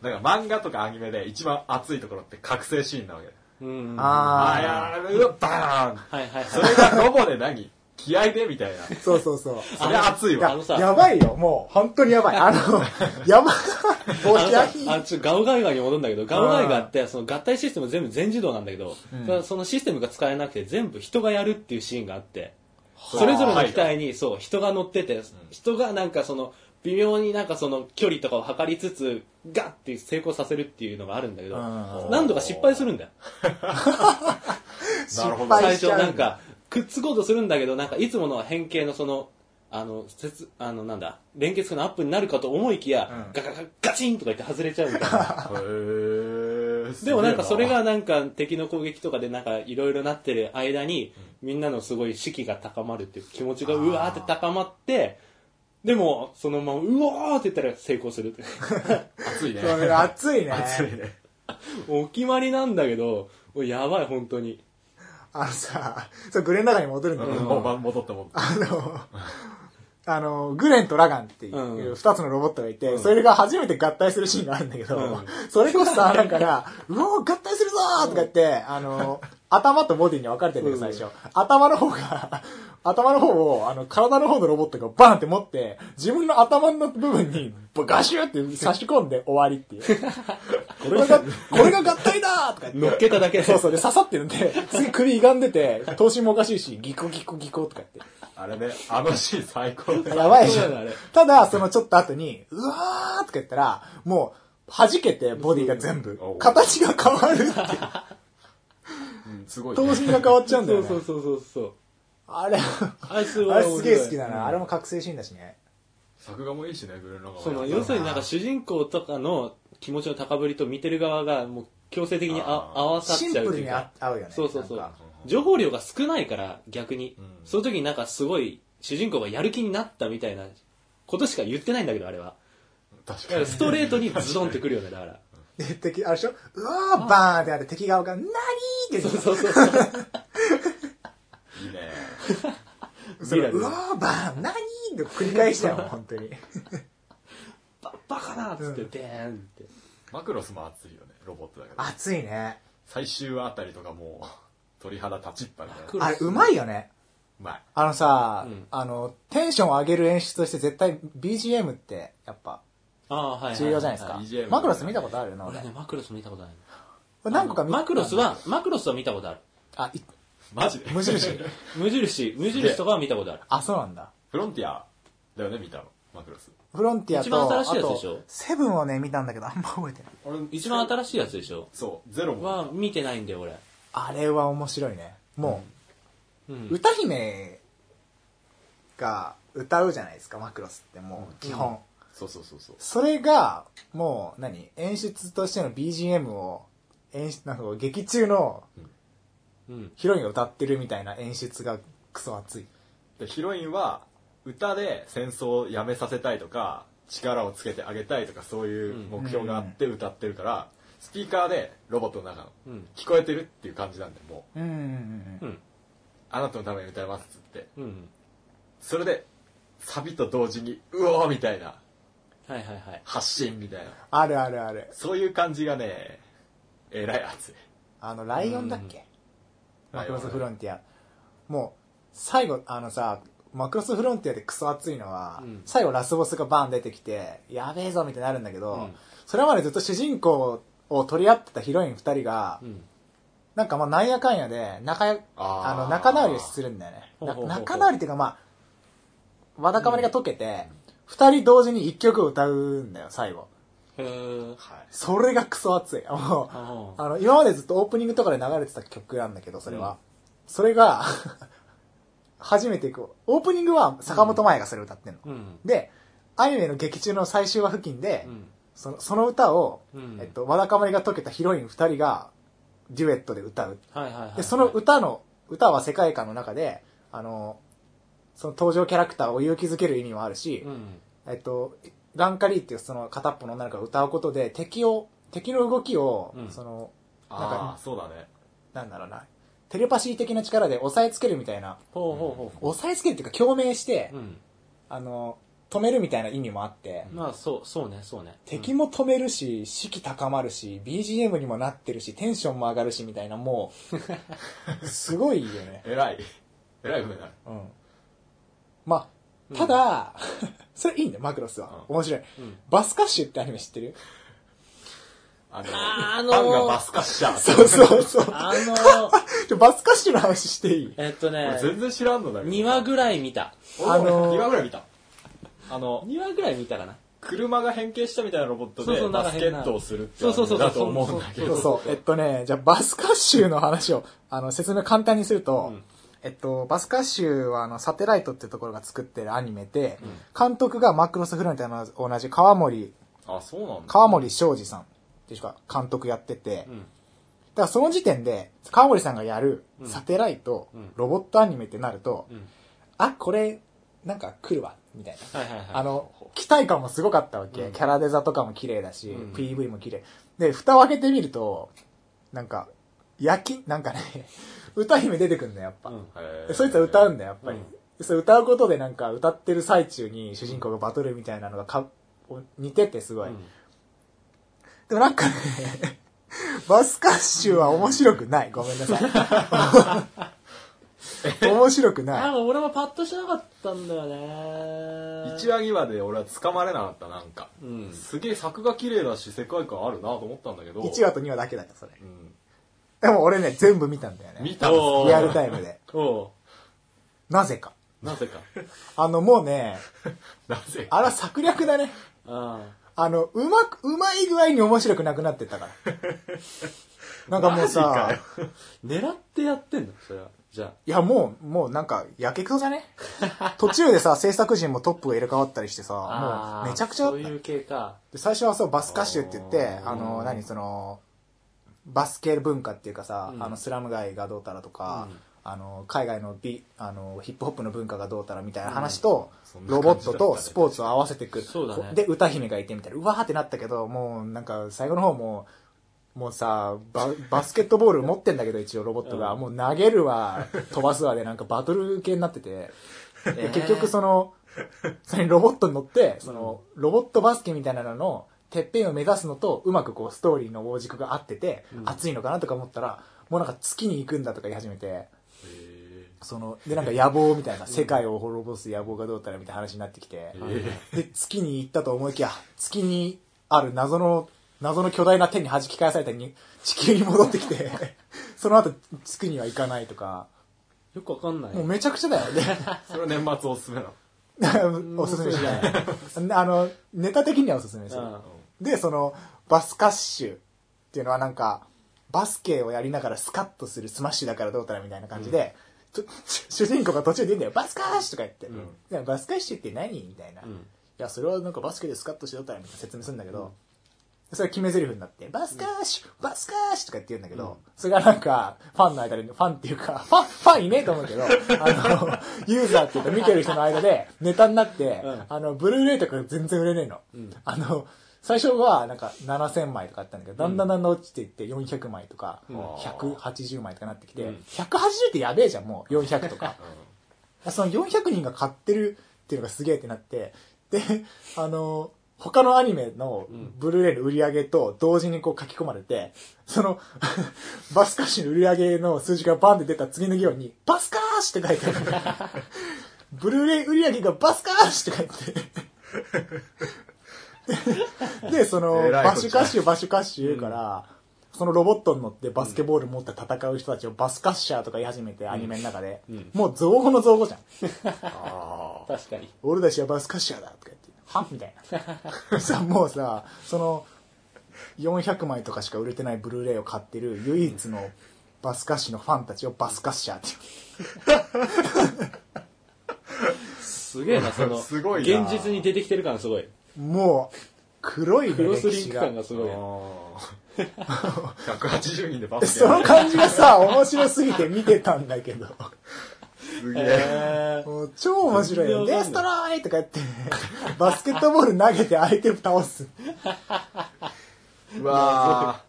なんか漫画とかアニメで一番熱いところって覚醒シーンなわけだよ。うん。あーあやられる、バーンはいはいはい。それがロボで何？気合でみたいな。ー。そうそうそう。それ熱いわいやあのさ、やばいよ、もう、本当にやばい。あの、やばい。もう気合さ、あ、ちょ、ガオガイガーに戻るんだけど、ガオガイガーって、その合体システム全部全自動なんだけど、うんそのシステムが使えなくて全部人がやるっていうシーンがあって、それぞれの機体に、そう、人が乗ってて、人がなんかその、微妙になんかその距離とかを測りつつ、ガッて成功させるっていうのがあるんだけど、うん何度か失敗するんだよ。なるほど。最失敗しちゃう初なんか、くっつこうとするんだけど、なんかいつもの変形のその、あの、節、あの、なんだ、連結のアップになるかと思いきや、うんガガガガチンとか言って外れちゃうみたいな。へーでもなんかそれがなんか敵の攻撃とかでなんかいろいろなってる間に、みんなのすごい士気が高まるっていう気持ちがうわーって高まって、でもそのままうわーって言ったら成功するって。熱いね。熱いね。熱いね。お決まりなんだけど、やばい本当に。あのさ、そう、グレン・ラガンに戻るんだけど、もうま戻ったもん。あの、あの、グレンとラガンっていううん二つのロボットがいて、それが初めて合体するシーンがあるんだけど、うんそれこそさ、なんかな、うおー合体するぞーとか言って、あの、頭とボディに分かれてるんだけど、最初。頭の方が、頭の方を、あの、体の方のロボットがバーンって持って、自分の頭の部分にガシュって差し込んで終わりっていう。これが、これが合体だーとか言って。乗っけただけで。そうそう、で刺さってるんで、次首歪んでて、頭身もおかしいし、ギコギコギコとか言って。あれね、あのシーン最高だよやばいじゃん。ただ、そのちょっと後に、うわーとか言ったら、もう、弾けて、ボディが全部形が変わるっていう。うん、すごいね。頭身が変わっちゃうんだよね。そうそうそうそうそう。あれ、あれすごいあれすげえ好きだうんな。あれも覚醒シーンだしね。作画もいいしね、グレンラガンはその要するになんか主人公とかの気持ちの高ぶりと見てる側がもう強制的にあ合わさっシンプルにちゃうというかあ合うよね。そうそうそう情報量が少ないから逆に、うんその時になんかすごい主人公がやる気になったみたいなことしか言ってないんだけどあれはだか確からに。ストレートにズドンってくるよねだからで、敵、あれでしょ？うわーバーンってあって敵側が、なにーってそうそうそうそういい ね。うわーバーンなにーって繰り返したよ、本当に。ババカなっつってデーンってマクロスも熱いよね、ロボットだけど。熱いね。最終話あたりとかもう、鳥肌立ちっぱみたいな。あれ、うまいよね。うまい。あのさ、うんあの、テンションを上げる演出として絶対 BGM って、やっぱ、重要じゃないですか。マクロス見たことあるの俺。俺ねマクロス見たことないこれ何個か見マクロスはマクロスは見たことあるあ、いマジで？無印。無印無印とかは見たことあるあ、そうなんだ。フロンティアだよね、見たの？マクロス。フロンティアと、一番新しいやつでしょ？あとセブンをね、見たんだけど、あんま覚えてない。俺一番新しいやつでしょ？そう、ゼロも。は見てないんだよ俺あれは面白いね。もう、うん歌姫が歌うじゃないですか、マクロスってもう、基本。そうそうそうそう。それが、もう、何演出としての BGM を、演出、なんか劇中のうん。ヒロインが歌ってるみたいな演出がクソ熱い。でヒロインは歌で戦争をやめさせたいとか力をつけてあげたいとかそういう目標があって歌ってるから、スピーカーでロボットの中のうん。聞こえてるっていう感じなんでもう。うんうんうんうん。あなたのために歌いますっつってうん。それでサビと同時にうおーみたいなはいはいはい。発信みたいな。あるあるある。そういう感じがねえらい熱い。あの、ライオンだっけ？うん。マクロスフロンティア。もう、最後、あのさ、マクロスフロンティアでクソ熱いのは、うん。最後ラスボスがバーン出てきて、やべえぞみたいになるんだけど、うん。それまでずっと主人公を取り合ってたヒロイン二人が、うん。なんかまあなんやかんやで仲やあの仲直りをするんだよね。仲直りっていうかまあ、わだかまりが解けて、二、人同時に一曲を歌うんだよ、最後。へーはいそれがクソ熱い。もう、ああの、今までずっとオープニングとかで流れてた曲なんだけど、それは。それが、初めてこう、オープニングは坂本真綾がそれを歌ってんの。うんで、アニメの劇中の最終話付近で、うんそのその歌を、うんえっと、わだかまりが解けたヒロイン二人がデュエットで歌う。はいはいはい。で、その歌の、歌は世界観の中で、あの、その登場キャラクターを勇気づける意味もあるし、うん。えっと、ランカリーっていうその片っぽの女の子が歌うことで敵を、敵の動きを、うんその、なんああか、そうだねなんだろうな、テレパシー的な力で押さえつけるみたいな、ほうほうほう。押さえつけるっていうか共鳴して、うん。あの、止めるみたいな意味もあって、まあ、そう、そうね、そうね。敵も止めるし、士気高まるし、BGM にもなってるし、テンションも上がるしみたいな、もう、すごいよね。偉い偉い風になるうん。まあ、ただ、それいいんだよ、マクロスは。うん。面白い。うん。バスカッシュってアニメ知ってる？あのあのー。ファンがバスカッシャーそうそうそう。あのちょバスカッシュの話していい？えっとね俺、全然知らんのだけど。2話ぐらい見た。俺あのー。2話ぐらい見た。あの2話ぐらい見たかな。車が変形したみたいなロボットそうでそうなんか変な。バスケットをするってそうそうそうだと思うんだけど。そうそう。えっとね、じゃあバスカッシュの話を、あの、説明簡単にすると、うんえっと、バスカッシュはあの、サテライトっていうところが作ってるアニメで、監督がマクロスフロンティアの同じ川森、あそうなんだ川森昌司さんっていう人が監督やってて、うん。だからその時点で、川森さんがやるサテライト、うんロボットアニメってなると、うん。あ、これ、なんか来るわ、みたいな。はいはいはい。あの、期待感もすごかったわけ。うんキャラデザとかも綺麗だし、うん PV も綺麗。で、蓋を開けてみると、なんか、焼き、なんかね、歌姫出てくんだよ、やっぱ。うんそいつは歌うんだよ、やっぱり。うんでそれ歌うことでなんか、歌ってる最中に主人公がバトルみたいなのがか似ててすごい。うんでもなんかね、バスカッシュは面白くない。ごめんなさい。面白くなんない。か俺もパッとしなかったんだよね。1話2話で俺は掴まれなかったなんかうん。すげえ作が綺麗だし世界観あるなと思ったんだけど1話と2話だけだよ、それ。うんでも俺ね、全部見たんだよね。見たリアルタイムで。おうなぜか。なぜか？あの、もうね、なぜあれは策略だね。ああの、うまく、うまい具合に面白くなくなってったから。なんかもうさ。狙ってやってんの？それは。じゃあ。いやもう、もうなんか、やけくそじゃね？途中でさ、制作陣もトップが入れ替わったりしてさ、もうめちゃくちゃそういう系か。で最初はそう、バスカッシュって言って、あの、何、その、バスケ文化っていうかさ、うん。あの、スラム街がどうたらとか、うん。あの、海外のビ、あの、ヒップホップの文化がどうたらみたいな話と、ロボットとスポーツを合わせていく。そうだね。で、歌姫がいてみたいな。うわーってなったけど、もうなんか最後の方もう、もうさバ、バスケットボール持ってんだけど一応ロボットが、うん。もう投げるわ、飛ばすわでなんかバトル系になってて、で結局その、それにロボットに乗って、その、ロボットバスケみたいなのの、てっぺんを目指すのと、うまくこう、ストーリーの大軸が合ってて、うん熱いのかなとか思ったら、もうなんか月に行くんだとか言い始めて、へその、で、なんか野望みたいな、世界を滅ぼす野望がどうたらみたいな話になってきて、えで、月に行ったと思いきや、月にある謎の、謎の巨大な手に弾き返されたのに、地球に戻ってきて、その後、月には行かないとか、よくわかんない。もうめちゃくちゃだよ。で、それは年末おすすめなの おすすめしない。あの、ネタ的にはおすすめですうんよ。で、その、バスカッシュっていうのはなんか、バスケをやりながらスカッとするスマッシュだからどうたらみたいな感じで、ちょ主人公が途中で言うんだよ、バスカッシュとか言って。うんバスカッシュって何みたいな。いうん。や、それはなんかバスケでスカッとしようたらみたいな説明するんだけど、それ決め台詞になって、バスカッシュ、バスカッシュとか言って言うんだけど、それがなんか、ファンの間で、ファンっていうか、ファン、ファンいねえと思うけど、あの、ユーザーっていうか見てる人の間でネタになって、うんあの、ブルーレイとか全然売れねえの。うんあの、最初はなんか7000枚とかあったんだけど、だんだんだんだん落ちていって400枚とか、うん。180枚とかなってきて、うん。180ってやべえじゃん、もう400とか。その400人が買ってるっていうのがすげえってなって、で、あの、他のアニメのうん。ブルーレイの売り上げと同時にこう書き込まれて、その、バスカッシュの売り上げの数字がバンって出た次の行に、バスカーシュって書いてある。ブルーレイ売り上げがバスカーシュって書いてで、で、その、えらいこっちゃバシュカッシュ、バシュカッシュ言うから、そのロボットに乗ってバスケボール持って戦う人たちをバスカッシャーとか言い始めて、アニメの中で。うんもう造語の造語じゃん。あ 確かに。俺たちはバスカッシャーだとか言って、はみたいな。さ、もうさ、その、400枚とかしか売れてないブルーレイを買ってる唯一のバスカッシュのファンたちをバスカッシャーってすげえな、その、すごいな現実に出てきてる感すごい。いう。も黒いねクロスリンク感。がすごいよあー180人でバスケその感じがさ、面白すぎて見てたんだけど。すげえ。もう超面白いよ。デストロイとか言って、バスケットボール投げて相手を倒す。うわ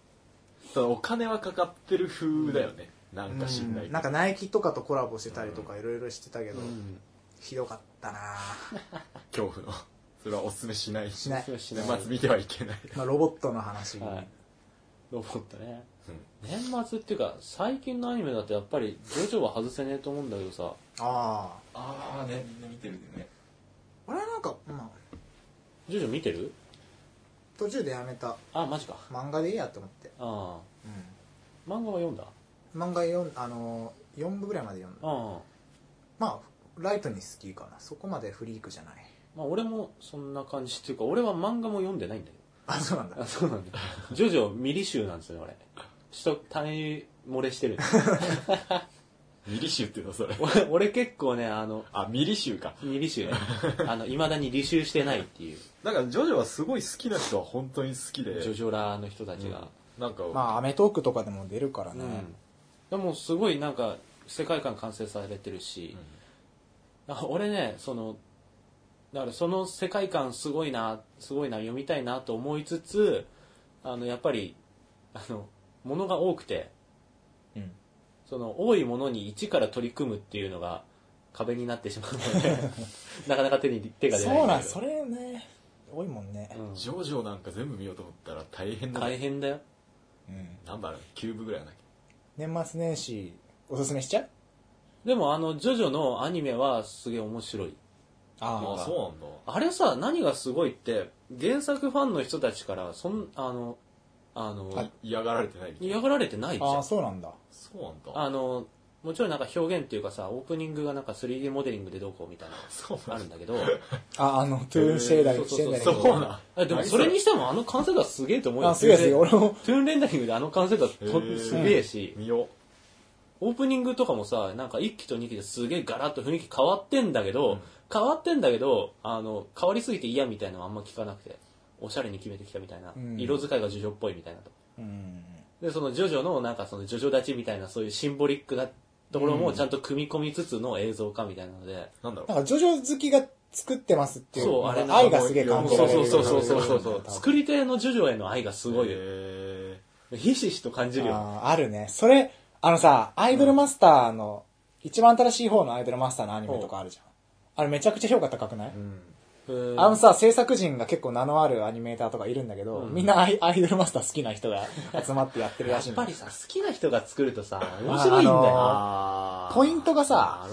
ーただお金はかかってる風だよね。なんか知んないけどなんかナイキとかとコラボしてたりとかいろいろしてたけど、うんひどかったな 恐怖の。それはおすすめしない。しない。しない年末見てはいけない。まあ、ロボットの話。はいロボットねうん年末っていうか最近のアニメだとやっぱりジョジョは外せねえと思うんだけどさああ。ああね、みんな見てるね。俺はなんか、まあ、ジョジョ見てる？途中でやめた。あマジか漫画でいいやと思って。あうん。あ漫画は読んだ？漫画読ん、あのー、4部ぐらいまで読んだ。ああまあ、ライトに好きかな。そこまでフリークじゃない。まあ俺もそんな感じっていうか俺は漫画も読んでないんだよ。あ、そうなんだ。あ。そうなんだ。ジョジョミリ集なんですよ俺人単位漏れしてる。ミリ集っていうのそれ？俺俺結構ねあのあ、ミリ集か。ミリ集ね。あの未だに履修してないっていう。だからジョジョはすごい好きな人は本当に好きで。ジョジョラーの人たちが、なんか、まあ、アメトークとかでも出るからね。うん。でもすごいなんか世界観完成されてるし、あ俺ねそのだからその世界観すごいなすごいな読みたいなと思いつつあのやっぱりあのものが多くてうん。その多いものに一から取り組むっていうのが壁になってしまうので なかなか手に手が出ないそうなん、それね、多いもんね。うんジョジョなんか全部見ようと思ったら大変だね。大変だようん。なんだろう、9部ぐらいやなき年末年始、おすすめしちゃう？でもあのジョジョのアニメはすげえ面白いゃ。ああ、そうなんだ。あれさ何がすごいって原作ファンの人たちからそんあのあのはい。嫌がられてないみたいな。嫌がられてないじああ、ゃんそうなんだ。そうなんだ。あのもちろんなんか表現っていうかさオープニングがなんか 3D モデリングでどうこうみたいな そうのあるんだけど。あ、あの、トゥーンシェーダーそうそうそうシェーダーそうなんあでもそれ？にしてもあの完成度はすげえと思うよ。あ、すげえすげえ。俺も、トゥーンレンダリングであの完成度はとすげえし。見よオープニングとかもさなんか1期と2期ですげえガラッと雰囲気変わってんだけど、うん変わってんだけどあの変わりすぎて嫌みたいなのはあんま聞かなくておしゃれに決めてきたみたいな、うん色使いがジョジョっぽいみたいなとうん。でそのジョジョのなんかそのジョジョ立ちみたいなそういうシンボリックなところもちゃんと組み込みつつの映像化みたいなので、う。なんだろなんか、ジョジョ好きが作ってますっていう、そうあれなんか愛がすげえ感じる。そうそうそうそうそう多分作り手のジョジョへの愛がすごいよへひしひしと感じるよあーあるね。それ、あのさ、アイドルマスターの、一番新しい方のアイドルマスターのアニメとかあるじゃん。あれめちゃくちゃ評価高くない？ーうん。あのさ、制作陣が結構名のあるアニメーターとかいるんだけど、うんみんなアイアイドルマスター好きな人が集まってやってるやらしいのっぱりさ好きな人が作るとさ面白いんだよ、あーポイントがさ。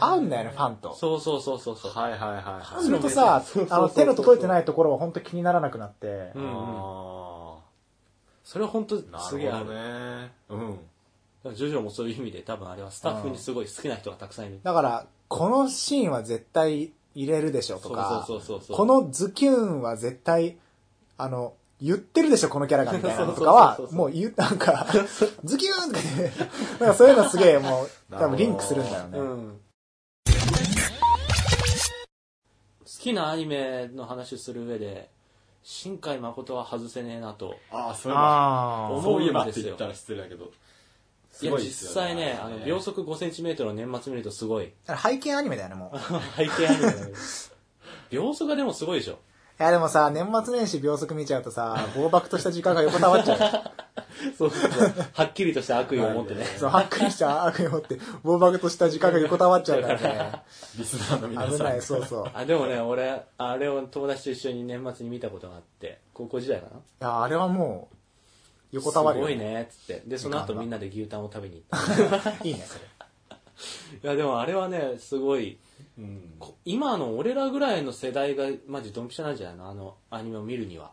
合うんだよね、ファンと。そうそうそうそうそうはいはいはいはい。するとさそうそうそう、あの、手の届いてないところは本当気にならなくなって、うんあそれは本当すげえあるね。うん。ジョジョもそういう意味で多分あれはスタッフにすごい好きな人がたくさんいるだから、このシーンは絶対入れるでしょとか、そうそうそうそうこのズキュンは絶対、あの、言ってるでしょ、このキャラがみたいなのとかは そうそうそう、そうもう言う、なんか、ズキューンとか言って、なんかそういうのすげえもう、多分リンクするんだよね。うん好きなアニメの話する上で新海誠は外せねえなとああ、そういえば。あ思そういえばうんですよって言ったら失礼だけど。いや実すごいですよ際ねあの秒速 5cm の年末見るとすごいあ。背景アニメだよね、もう。背景アニメだけど秒速がでもすごいでしょいやでもさ、年末年始秒速見ちゃうとさ、暴漠とした時間が横たわっちゃう。そうそうそうはっきりとした悪意を持ってね そう、はっきりした悪意を持って、暴漠とした時間が横たわっちゃうからね。リスナーの皆さん。危ない、そうそう。いあでもね俺あれを友達と一緒に年末に見たことがあって高校時代かなや、あれはもう、横たわるよ、すごい。ねっつってでその後みんなで牛タンを食べに行った いいね、それ。いやでもあれはねすごいうん。こ今の俺らぐらいの世代がマジドンピシャなんじゃないの？あのアニメを見るには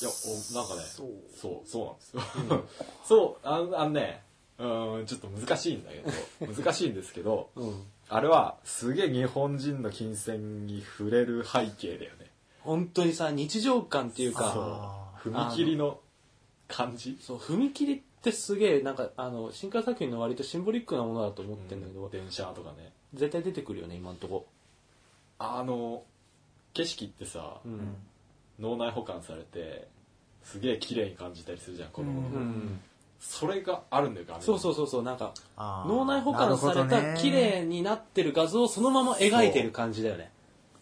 いや、おなんかね、そうそう、そうなんですよ。そう、あのあのね、うーん、ちょっと難しいんだけど、難しいんですけど、うんあれはすげえ日本人の金銭に触れる背景だよね。本当にさ日常感っていうかそう。踏切の感じ？そう踏切ってすげえなんかあの新海作品の割とシンボリックなものだと思ってんだけど、電車とかね。絶対出てくるよね今んとこ。あの、景色ってさ、うん、脳内保管されてすげえ綺麗に感じたりするじゃん子供のう頃、うん。それがあるんだよ画面に。そうそうそうそうなんかあー。脳内保管されたなるほどね綺麗になってる画像をそのまま描いてる感じだよね。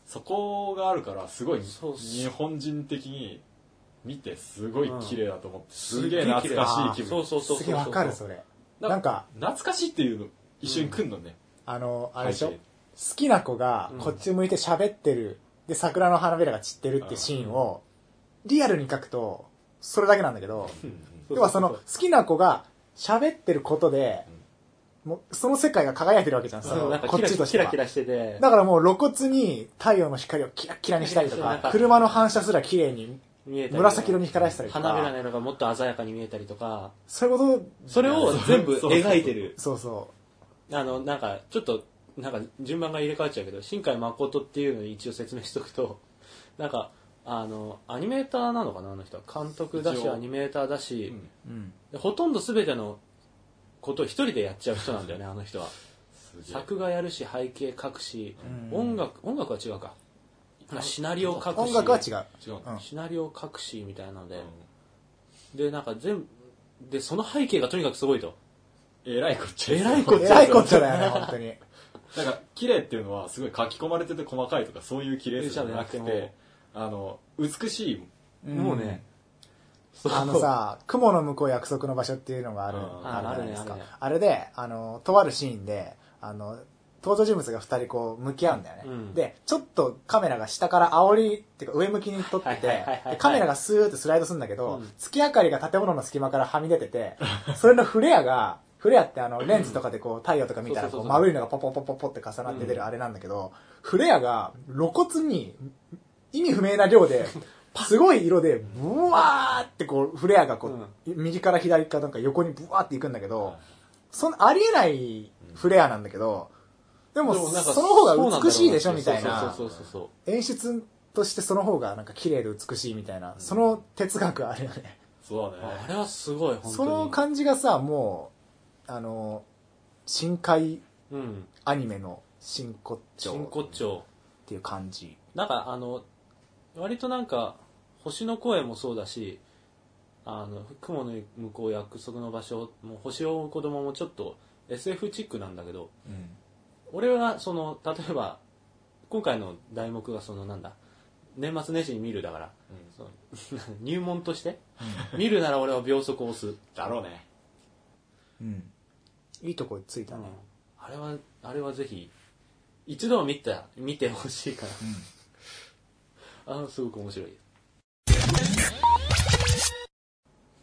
そこがあるからすごいそう日本人的に見てすごい綺麗だと思って、ん。すげえ懐かしい気分。そうそうそうそうすげえわかるそれ。ななんか懐かしいっていうの一緒に来んのね、あのあれでしょ？背景。好きな子がこっち向いて喋ってる、で桜の花びらが散ってるってシーンをリアルに描くとそれだけなんだけど、うん。うん要はその好きな子が喋ってることで、もうその世界が輝いてるわけじゃんそのこそうなんかキラっちとしては。キラキラしてて。だからもう露骨に太陽の光をキラッキラにしたりとなんかか車の反射すら綺麗に見えたり紫色に光らせたりとか。花びらの色がもっと鮮やかに見えたりとか。そういうこと？それを全部描いてる。そうそあのなんかちょっとなんか順番が入れ替わっちゃうけど新海誠っていうのに一応説明しとくと なんかあのアニメーターなのかなあの人は。監督だしアニメーターだし、うん。う、うん、でほとんど全てのことを一人でやっちゃう人なんだよねあの人は。作画やるし背景描くし、うん。音楽音楽は違うかシナリオを書くし。音楽は違う。違うん。シナリオを書くしみたいなので、うんでなんか全部でその背景がとにかくすごいと。えらいこっちゃえらいこっちえらいこっちゃだよね本当に。なんか綺麗っていうのはすごい書き込まれてて細かいとかそういう綺麗さじゃなくてあの美しいもうね、そうあのさ、雲の向こう約束の場所っていうのがある、うんあるじゃないですか。あるね。あれで、あの、とあるシーンで、あの、登場人物が二人こう向き合うんだよね。うん。で、ちょっとカメラが下から煽り、っていうか上向きに撮っててカメラがスーってスライドするんだけど、うん。月明かりが建物の隙間からはみ出てて、それのフレアが、フレアってあの、レンズとかでこう太陽とか見たらこうそうそうそう丸いのがポポポポポって重なって出るあれなんだけど、フレアが露骨に意味不明な量で、すごい色で、ブワーってこう、フレアがこう、右から左かなんか横にブワーっていくんだけど、そのありえないフレアなんだけど、でも、その方が美しいでしょみたいな。そうそうそうそ演出としてその方がなんか綺麗で美しいみたいな、その哲学あるよね。そうだね。うあれはすごいその感じがさ、もう、あの、深海うん。アニメの真骨頂真骨頂。っていう感じ。なんかあの割となんか星の声もそうだしあの雲の向こう約束の場所もう星を追う子供もちょっと SF チックなんだけどうん。俺はその例えば今回の題目がそのなんだ年末年始に見るだから、入門として見るなら俺は秒速を押す、だろうね。うん。いいとこついたね。あれはあれはぜひ一度は見た見てほしいから、あのすごく面白い。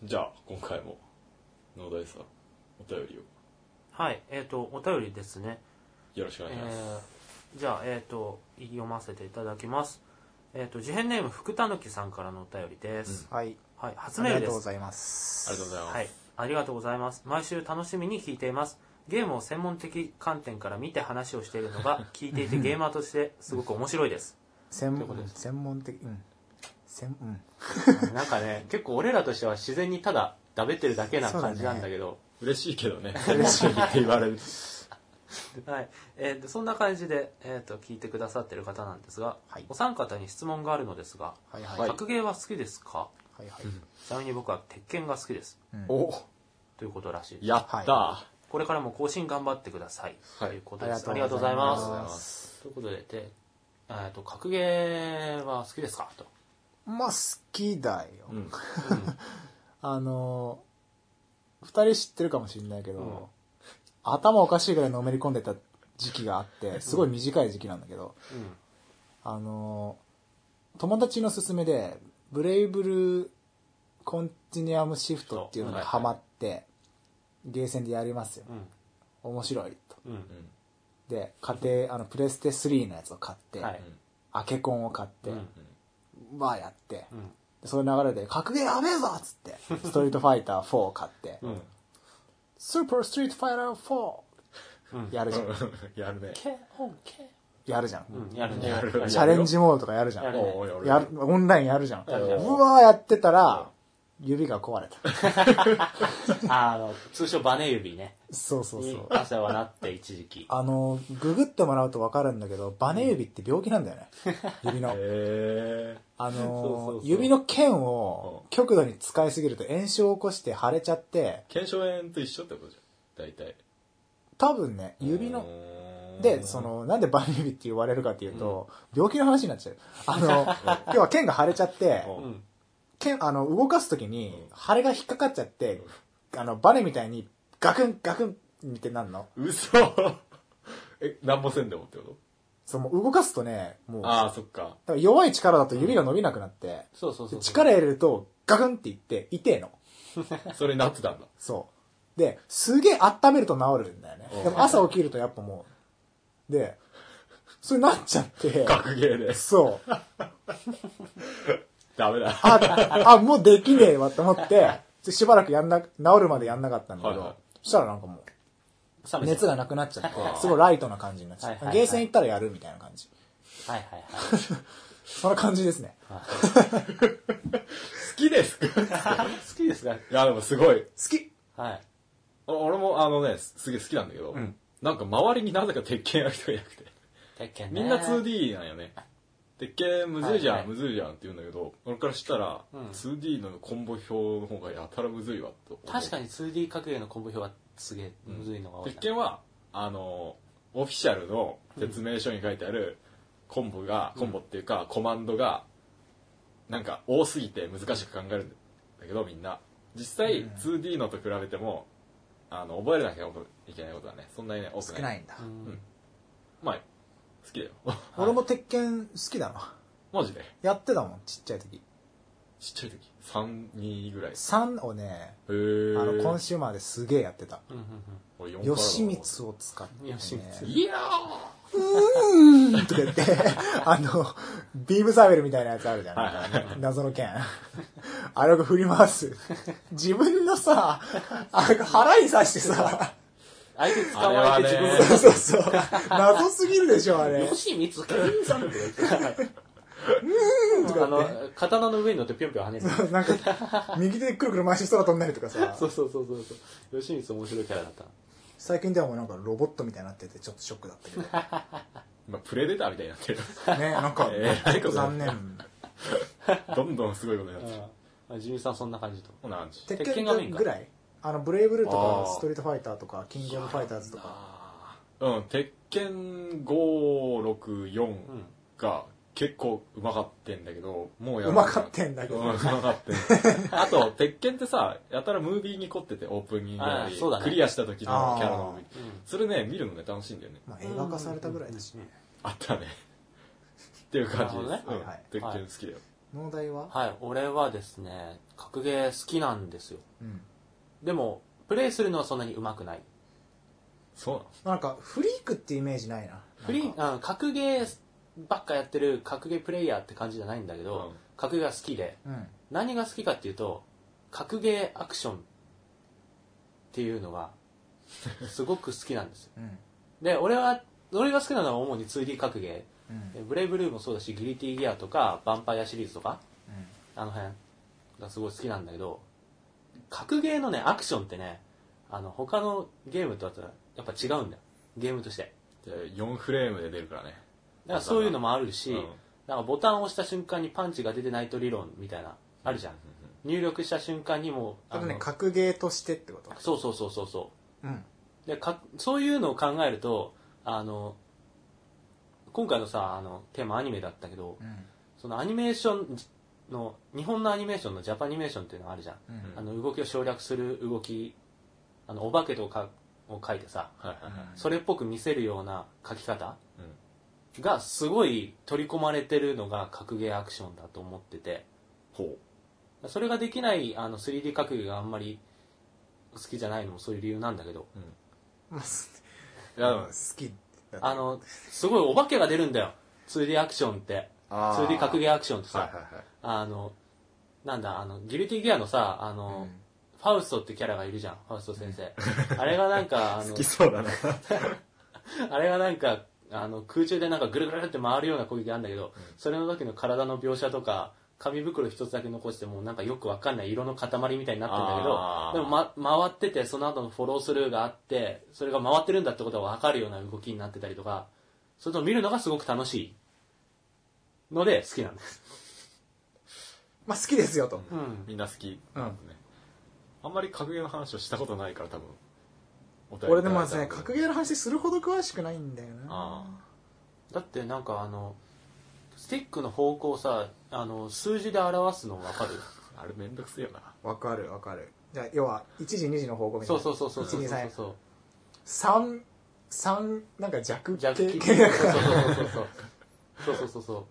じゃあ今回も農大さんお便りを。はいえっ、とお便りですねよろしくお願いします、えーじゃあ、えっ、と、読ませていただきます。えっ、と、事変ネーム、福たぬきさんからのお便りです。はい。はい、初あメールです。りがとうございます。ありがとうございます、はい、ありがとうございます。毎週楽しみに聞いています。ゲームを専門的観点から見て話をしているのが、聞いていてゲーマーとしてすごく面白いです。専ということです専門的、うん。専、うん。なんかね、結構俺らとしては自然にただ、だべってるだけな感じなんだけど、嬉しいけどね 嬉しいって言われる はい。えーとそんな感じで、えっ、と、聞いてくださってる方なんですが、はいお三方に質問があるのですが、はいはい。はい格ゲーは好きですか？はいはい。ちなみに僕は鉄拳が好きです。うんおということらしいです。やった、はこれからも更新頑張ってください。はいということです。あありりがとうございまますす。ということで、でえーと、格ゲーは好きですか？と。まあ、好きだよ。うん あのー、二人知ってるかもしれないけど、うん頭おかしいぐらいのめり込んでた時期があって、すごい短い時期なんだけど、うん。あのー、友達の勧めで、ブレイブルコンティニアムシフトっていうのがハマって、ゲーセンでやりますよ。うん。面白いと。うん。で、買って、あの、プレステ3のやつを買って、はい。アケコンを買って、うんわーやって、うん。でそういう流れで、格ゲーやべえぞっつって、ストリートファイター4を買って、うん。スーパーストリートファイター4うん。やるじゃん。やるねケオンケやるじゃん。うん。やるね。チャレンジモードとかやるじゃん。やるねおうやるやるオンラインやるじゃん。うわーやってたら、指が壊れた。あの、通称バネ指ね。そうそうそにう。朝はなって一時期。あの、ググってもらうと分かるんだけど、バネ指って病気なんだよね。指の。へあの指の腱を極度に使いすぎると炎症を起こして腫れちゃって、腱鞘炎と一緒ってことじゃん。大体。多分ね、指の、で、そ、の、なんでバネ指って言われるかっていうと、病気の話になっちゃう。あの、要は腱が腫れちゃって、うんうん。剣、あの、動かすときに、腫れが引っかかっちゃって、あの、バネみたいにガクンガクンってなんの？嘘 え、なんもせんでもってこと？そう、もう動かすとね、もう、だああ、そっか。から弱い力だと指が伸びなくなって、そうそうそうそう。力入れるとガクンっていって、痛えの。それになってたんだ。そう。で、すげえ温めると治るんだよねうん。でも朝起きるとやっぱもう、で、それなっちゃって、学芸で。そう。ダメだ。あ、あ、もうできねえわと思って、しばらくやんな、治るまでやんなかったんだけど、はいはいそしたらなんかもう、熱がなくなっちゃってすごいライトな感じになっちゃって、はいはいはいゲーセン行ったらやるみたいな感じ。はいはいはい。そんな感じですね。好きですか好きですか？いや、でもすごい。好きはい。お俺もあのね、すすげえ好きなんだけど、んなんか周りになぜか鉄拳やる人がいなくて。鉄拳ね。みんな 2D なんよね。鉄拳むずいじゃん、はいはいむずいじゃんって言うんだけど、俺からしたら、うん 2D のコンボ表の方がやたらむずいわと。確かに 2D 格ゲーのコンボ表はすげえむずいのが多いな。鉄拳は、あの、オフィシャルの説明書に書いてあるコンボが、コンボっていうか、コマンドが、なんか多すぎて難しく考えるんだけど、みんな。実際、うん 2D のと比べても、あの、覚えなきゃいけないことはね、そんなにね、多くない。少ないんだ。うんまあ、好きだよ。俺も鉄拳好きだな。マジで？やってたもん、ちっちゃい時。ちっちゃい時？3、2ぐらい。へ3をね、ー。あの、コンシューマーですげえやってた。うんうん俺4からだわ吉光を使って、ね。吉光いやうーんとか言って、あの、ビームサーベルみたいなやつあるじゃん。謎の剣。あれを振り回す。自分のさ、あれ腹に刺してさ、相手捕まえて自分あれはねそうそうそう。謎すぎるでしょ、あれ。吉光健さんとか言って。あの、刀の上に乗ってぴょんぴょん跳ねる。なんか、右手でくるくる回して空飛んだりとかさそ、うそうそうそうそう。吉光面白いキャラだった。最近ではもうなんかロボットみたいになっててちょっとショックだったけど。今、プレデターみたいになってる。ね、なんか、えらいこと残念。どんどんすごいことになってる。あ、ジミさんそんな感じと。こんな感じ。鉄鉄拳がメイぐらい？あの、ブレイブルーとか、ストリートファイターとか、キングオブファイターズとか。うん、鉄拳564うん。が結構うまかってんだけど、もうやうまかってんだけどうまかってん。あと、鉄拳ってさ、やたらムービーに凝ってて、オープニングなり、あーそうだねクリアした時のキャラのムービー。うんそれね、見るのね、楽しいんだよね。まあ、映画化されたぐらいだしね。あったね。っていう感じです。なるうんはいはい鉄拳好きだよ。農大ははい、俺はですね、格ゲー好きなんですよ。うん。でも、プレイするのはそんなに上手くない。そうなんか、フリークってイメージないな。フリー、うん格ゲーばっかやってる格ゲープレイヤーって感じじゃないんだけど、うん格ゲーが好きで、うん。何が好きかっていうと、格ゲーアクションっていうのが、すごく好きなんですよ。うん。で、俺は、俺が好きなのは主に 2D 格ゲうん。ー。ブレイブルーもそうだし、ギリティギアとか、ヴァンパイアシリーズとか、うんあの辺がすごい好きなんだけど、格ゲーのね、アクションってね、あの、他のゲームとはやっぱ違うんだよ。ゲームとして。じゃあ4フレームで出るからね。だからそういうのもあるし、うんなんかボタンを押した瞬間にパンチが出てないと理論みたいな、あるじゃん。入力した瞬間にもう、あとね、の格ゲーとしてってこと？そうそうそうそうそう。うん。でかそういうのを考えるとあの今回のさあのテーマアニメだったけどうん。そのアニメーションの日本のアニメーションのジャパニメーションっていうのがあるじゃん、うん。あの動きを省略する動きあのお化けとかを描いてさはいはいはい。それっぽく見せるような描き方うんがすごい取り込まれてるのが格ゲーアクションだと思っててほそれができないあの 3D 格ゲーがあんまり好きじゃないのもそういう理由なんだけどう。うん。まあ、すいや、好きあのすごいお化けが出るんだよ 2D アクションって 2D 格ゲーアクションってさ、はいはいはい。あのなんだあのギルティギアのさあの、ファウストってキャラがいるじゃんファウスト先生。あれがなんかあの 好きそうだな。あれがなんかあの空中でなんかぐるぐるって回るような攻撃あるんだけど、それの時の体の描写とか紙袋一つだけ残してもうなんかよくわかんない色の塊みたいになってるんだけどでも、ま、回っててその後のフォロースルーがあってそれが回ってるんだってことがわかるような動きになってたりとかそれと見るのがすごく楽しいので好きなんです。まあ好きですよと。うん、みんな好きなんね、うん。あんまり格言の話をしたことないから多分。俺でもですね、格言の話するほど詳しくないんだよな。だってなんかあの、スティックの方向さ、あの、数字で表すの分かる？あれめんどくせえよな。分かる分かる。じゃ要は、1時、2時の方向みたいな。そうそうそうそう。1、2、そう3、3、なんか弱。弱。そうそうそうそう。そうそうそうそう。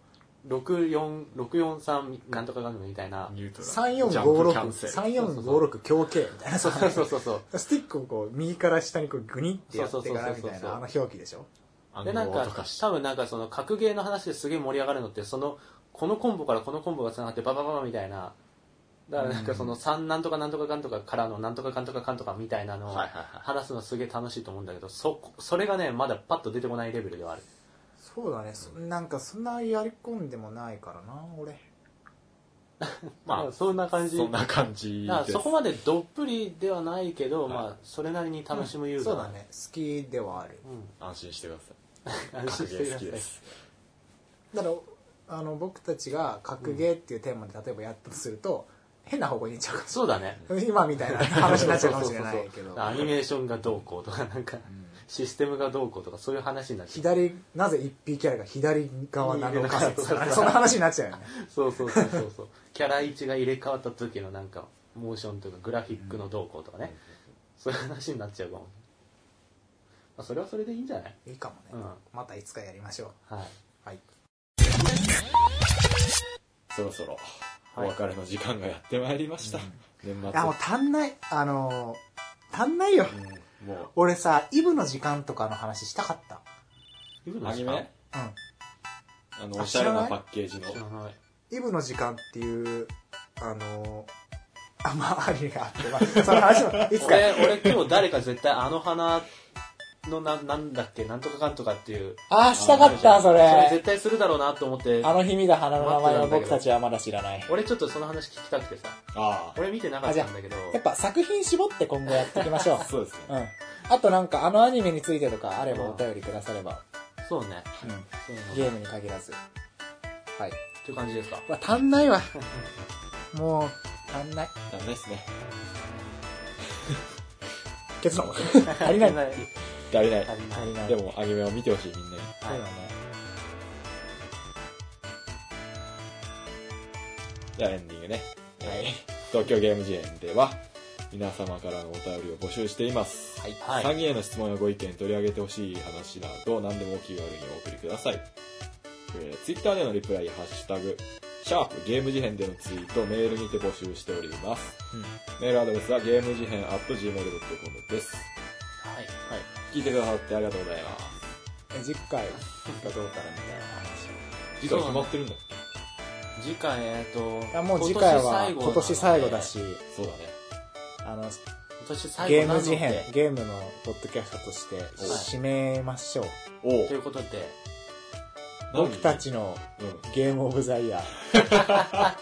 643なんとかがみたいな。ニュートラル。ジャンプキャンセ3456、ル3456強系みたいな。そうそうそうそうスティックをこう、右から下にこう、グニってやってからみたそうそうそうそういな、あの表記でしょ暗でなんか多分なんかその格ゲーの話ですげえ盛り上がるのってそのこのコンボからこのコンボがつながってババババみたいなだからなんかその3なんとかなんとかかんとかからのなんとかかんとかかんとかみたいなのをはいはいはい話すのすげえ楽しいと思うんだけどそそれがねまだパッと出てこないレベルではあるそうだね。そなん。かそんなやり込んでもないからな、俺。まあそんな感じ。そんな感じだからですそこまでどっぷりではないけど、はい。まあそれなりに楽しむユーザー。そうだね。好きではある。うん。安心してください。安心してく好きです。だから、あの、僕たちが格ゲーっていうテーマで例えばやったとすると、変な方向に行っちゃうかそうだね。ら。今みたいな話になっちゃうかもしれないけど。アニメーションがどうこうとかなんか、システムがどうこうとかそういう話になっちゃう。左、なぜ一匹キャラが左側なのか説とか。ねそんな話になっちゃうよね。そうそうそうそうそう。キャラ位置が入れ替わった時のなんかモーションというかグラフィックのどうこうとかね、そういう話になっちゃうかも、まあ、それはそれでいいんじゃない？いいかもね。うん。またいつかやりましょはい、う。はい。そろそろおはい。別れの時間がやってまいりました、年末。いや、もう足んない。あのー、足んないよ。うんも俺さ、イブの時間とかの話したかった。うアニメ？うん。あのあおしゃれな知らない？パッケージの。知らない。イブの時間っていう、あのー、あ、まあ、アニメがあって、まあ、その話も、いつか、俺俺今日誰か絶対あの花のななんだっけなんとかかんとかっていうあー、したかった、そそれれ。絶対するだろうなと思ってあの日見た花の名前を僕たちはまだ知らない。俺ちょっとその話聞きたくてさあ俺見てなかったんだけどやっぱ作品絞って今後やっていきましょうあ。そうですねうん。あとなんかあのアニメについてとかあればお便りくだされば。そうねうん。そうゲームに限らず。はい。っていう感じですか？うわ、足んないわ。もう、足んない。ダメですね結論。足りない。足りない。足りない。でもアニメを見てほしいみんなに。そうだね。じゃあエンディングね。はい。東京ゲーム事変では皆様からのお便りを募集しています、はい。はい。3人への質問やご意見取り上げてほしい話など何でもお気軽にお送りください、えー、Twitter でのリプライ「ハッシュタグシャープゲーム事変」でのツイートメールにて募集しております。メールアドレスはゲーム事変 at gmail.com です。はい。はい聞いてくださってありがとうございます。え次回？がどうかなみたいな話。次回決まってるんだっ次回えっ、とを。いや、もう次回は今年最後だし。そうだね。あの、今年最ゲー後なので。ム事変、ゲームのポッドキャストとして締めましょう。おということで。僕たちのうん。ゲームオブザイヤー。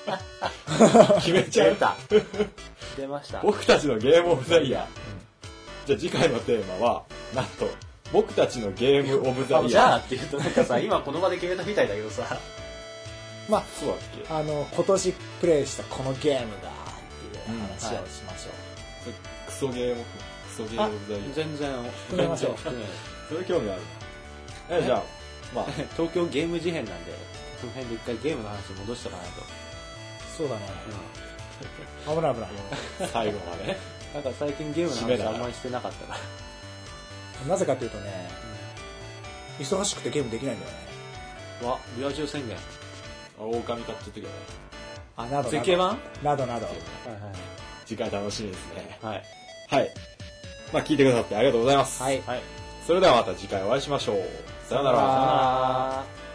決めちゃうた。出ました。僕たちのゲームオブザイヤー、じゃあ次回のテーマはなんと僕たちのゲームオブザイヤー。じゃあって言うとなんかさ 今この場で決めたみたいだけどさ。まあ、そうだっけ。あの、今年プレイしたこのゲームが、っていう話をしましょう。クソゲームクソゲームオブザイヤー。全然含めましょう。含めそれ興味ある？なえじゃあまあ。東京ゲーム事変なんでその辺で一回ゲームの話に戻したかなと、そうだね。危ない危ない。最後までなんか最近ゲームの話あんまりしてなかったから。なぜかというとね、忙しくてゲームできないんだよね。わリア充宣言。あ狼買っちゃったけど。ねあ、などなど。絶景版など。など。はい次回楽しみですね。はいはい。はい。まあ聞いてくださってありがとうございます。はい。はい。それではまた次回お会いしましょう。さよなら。さよなら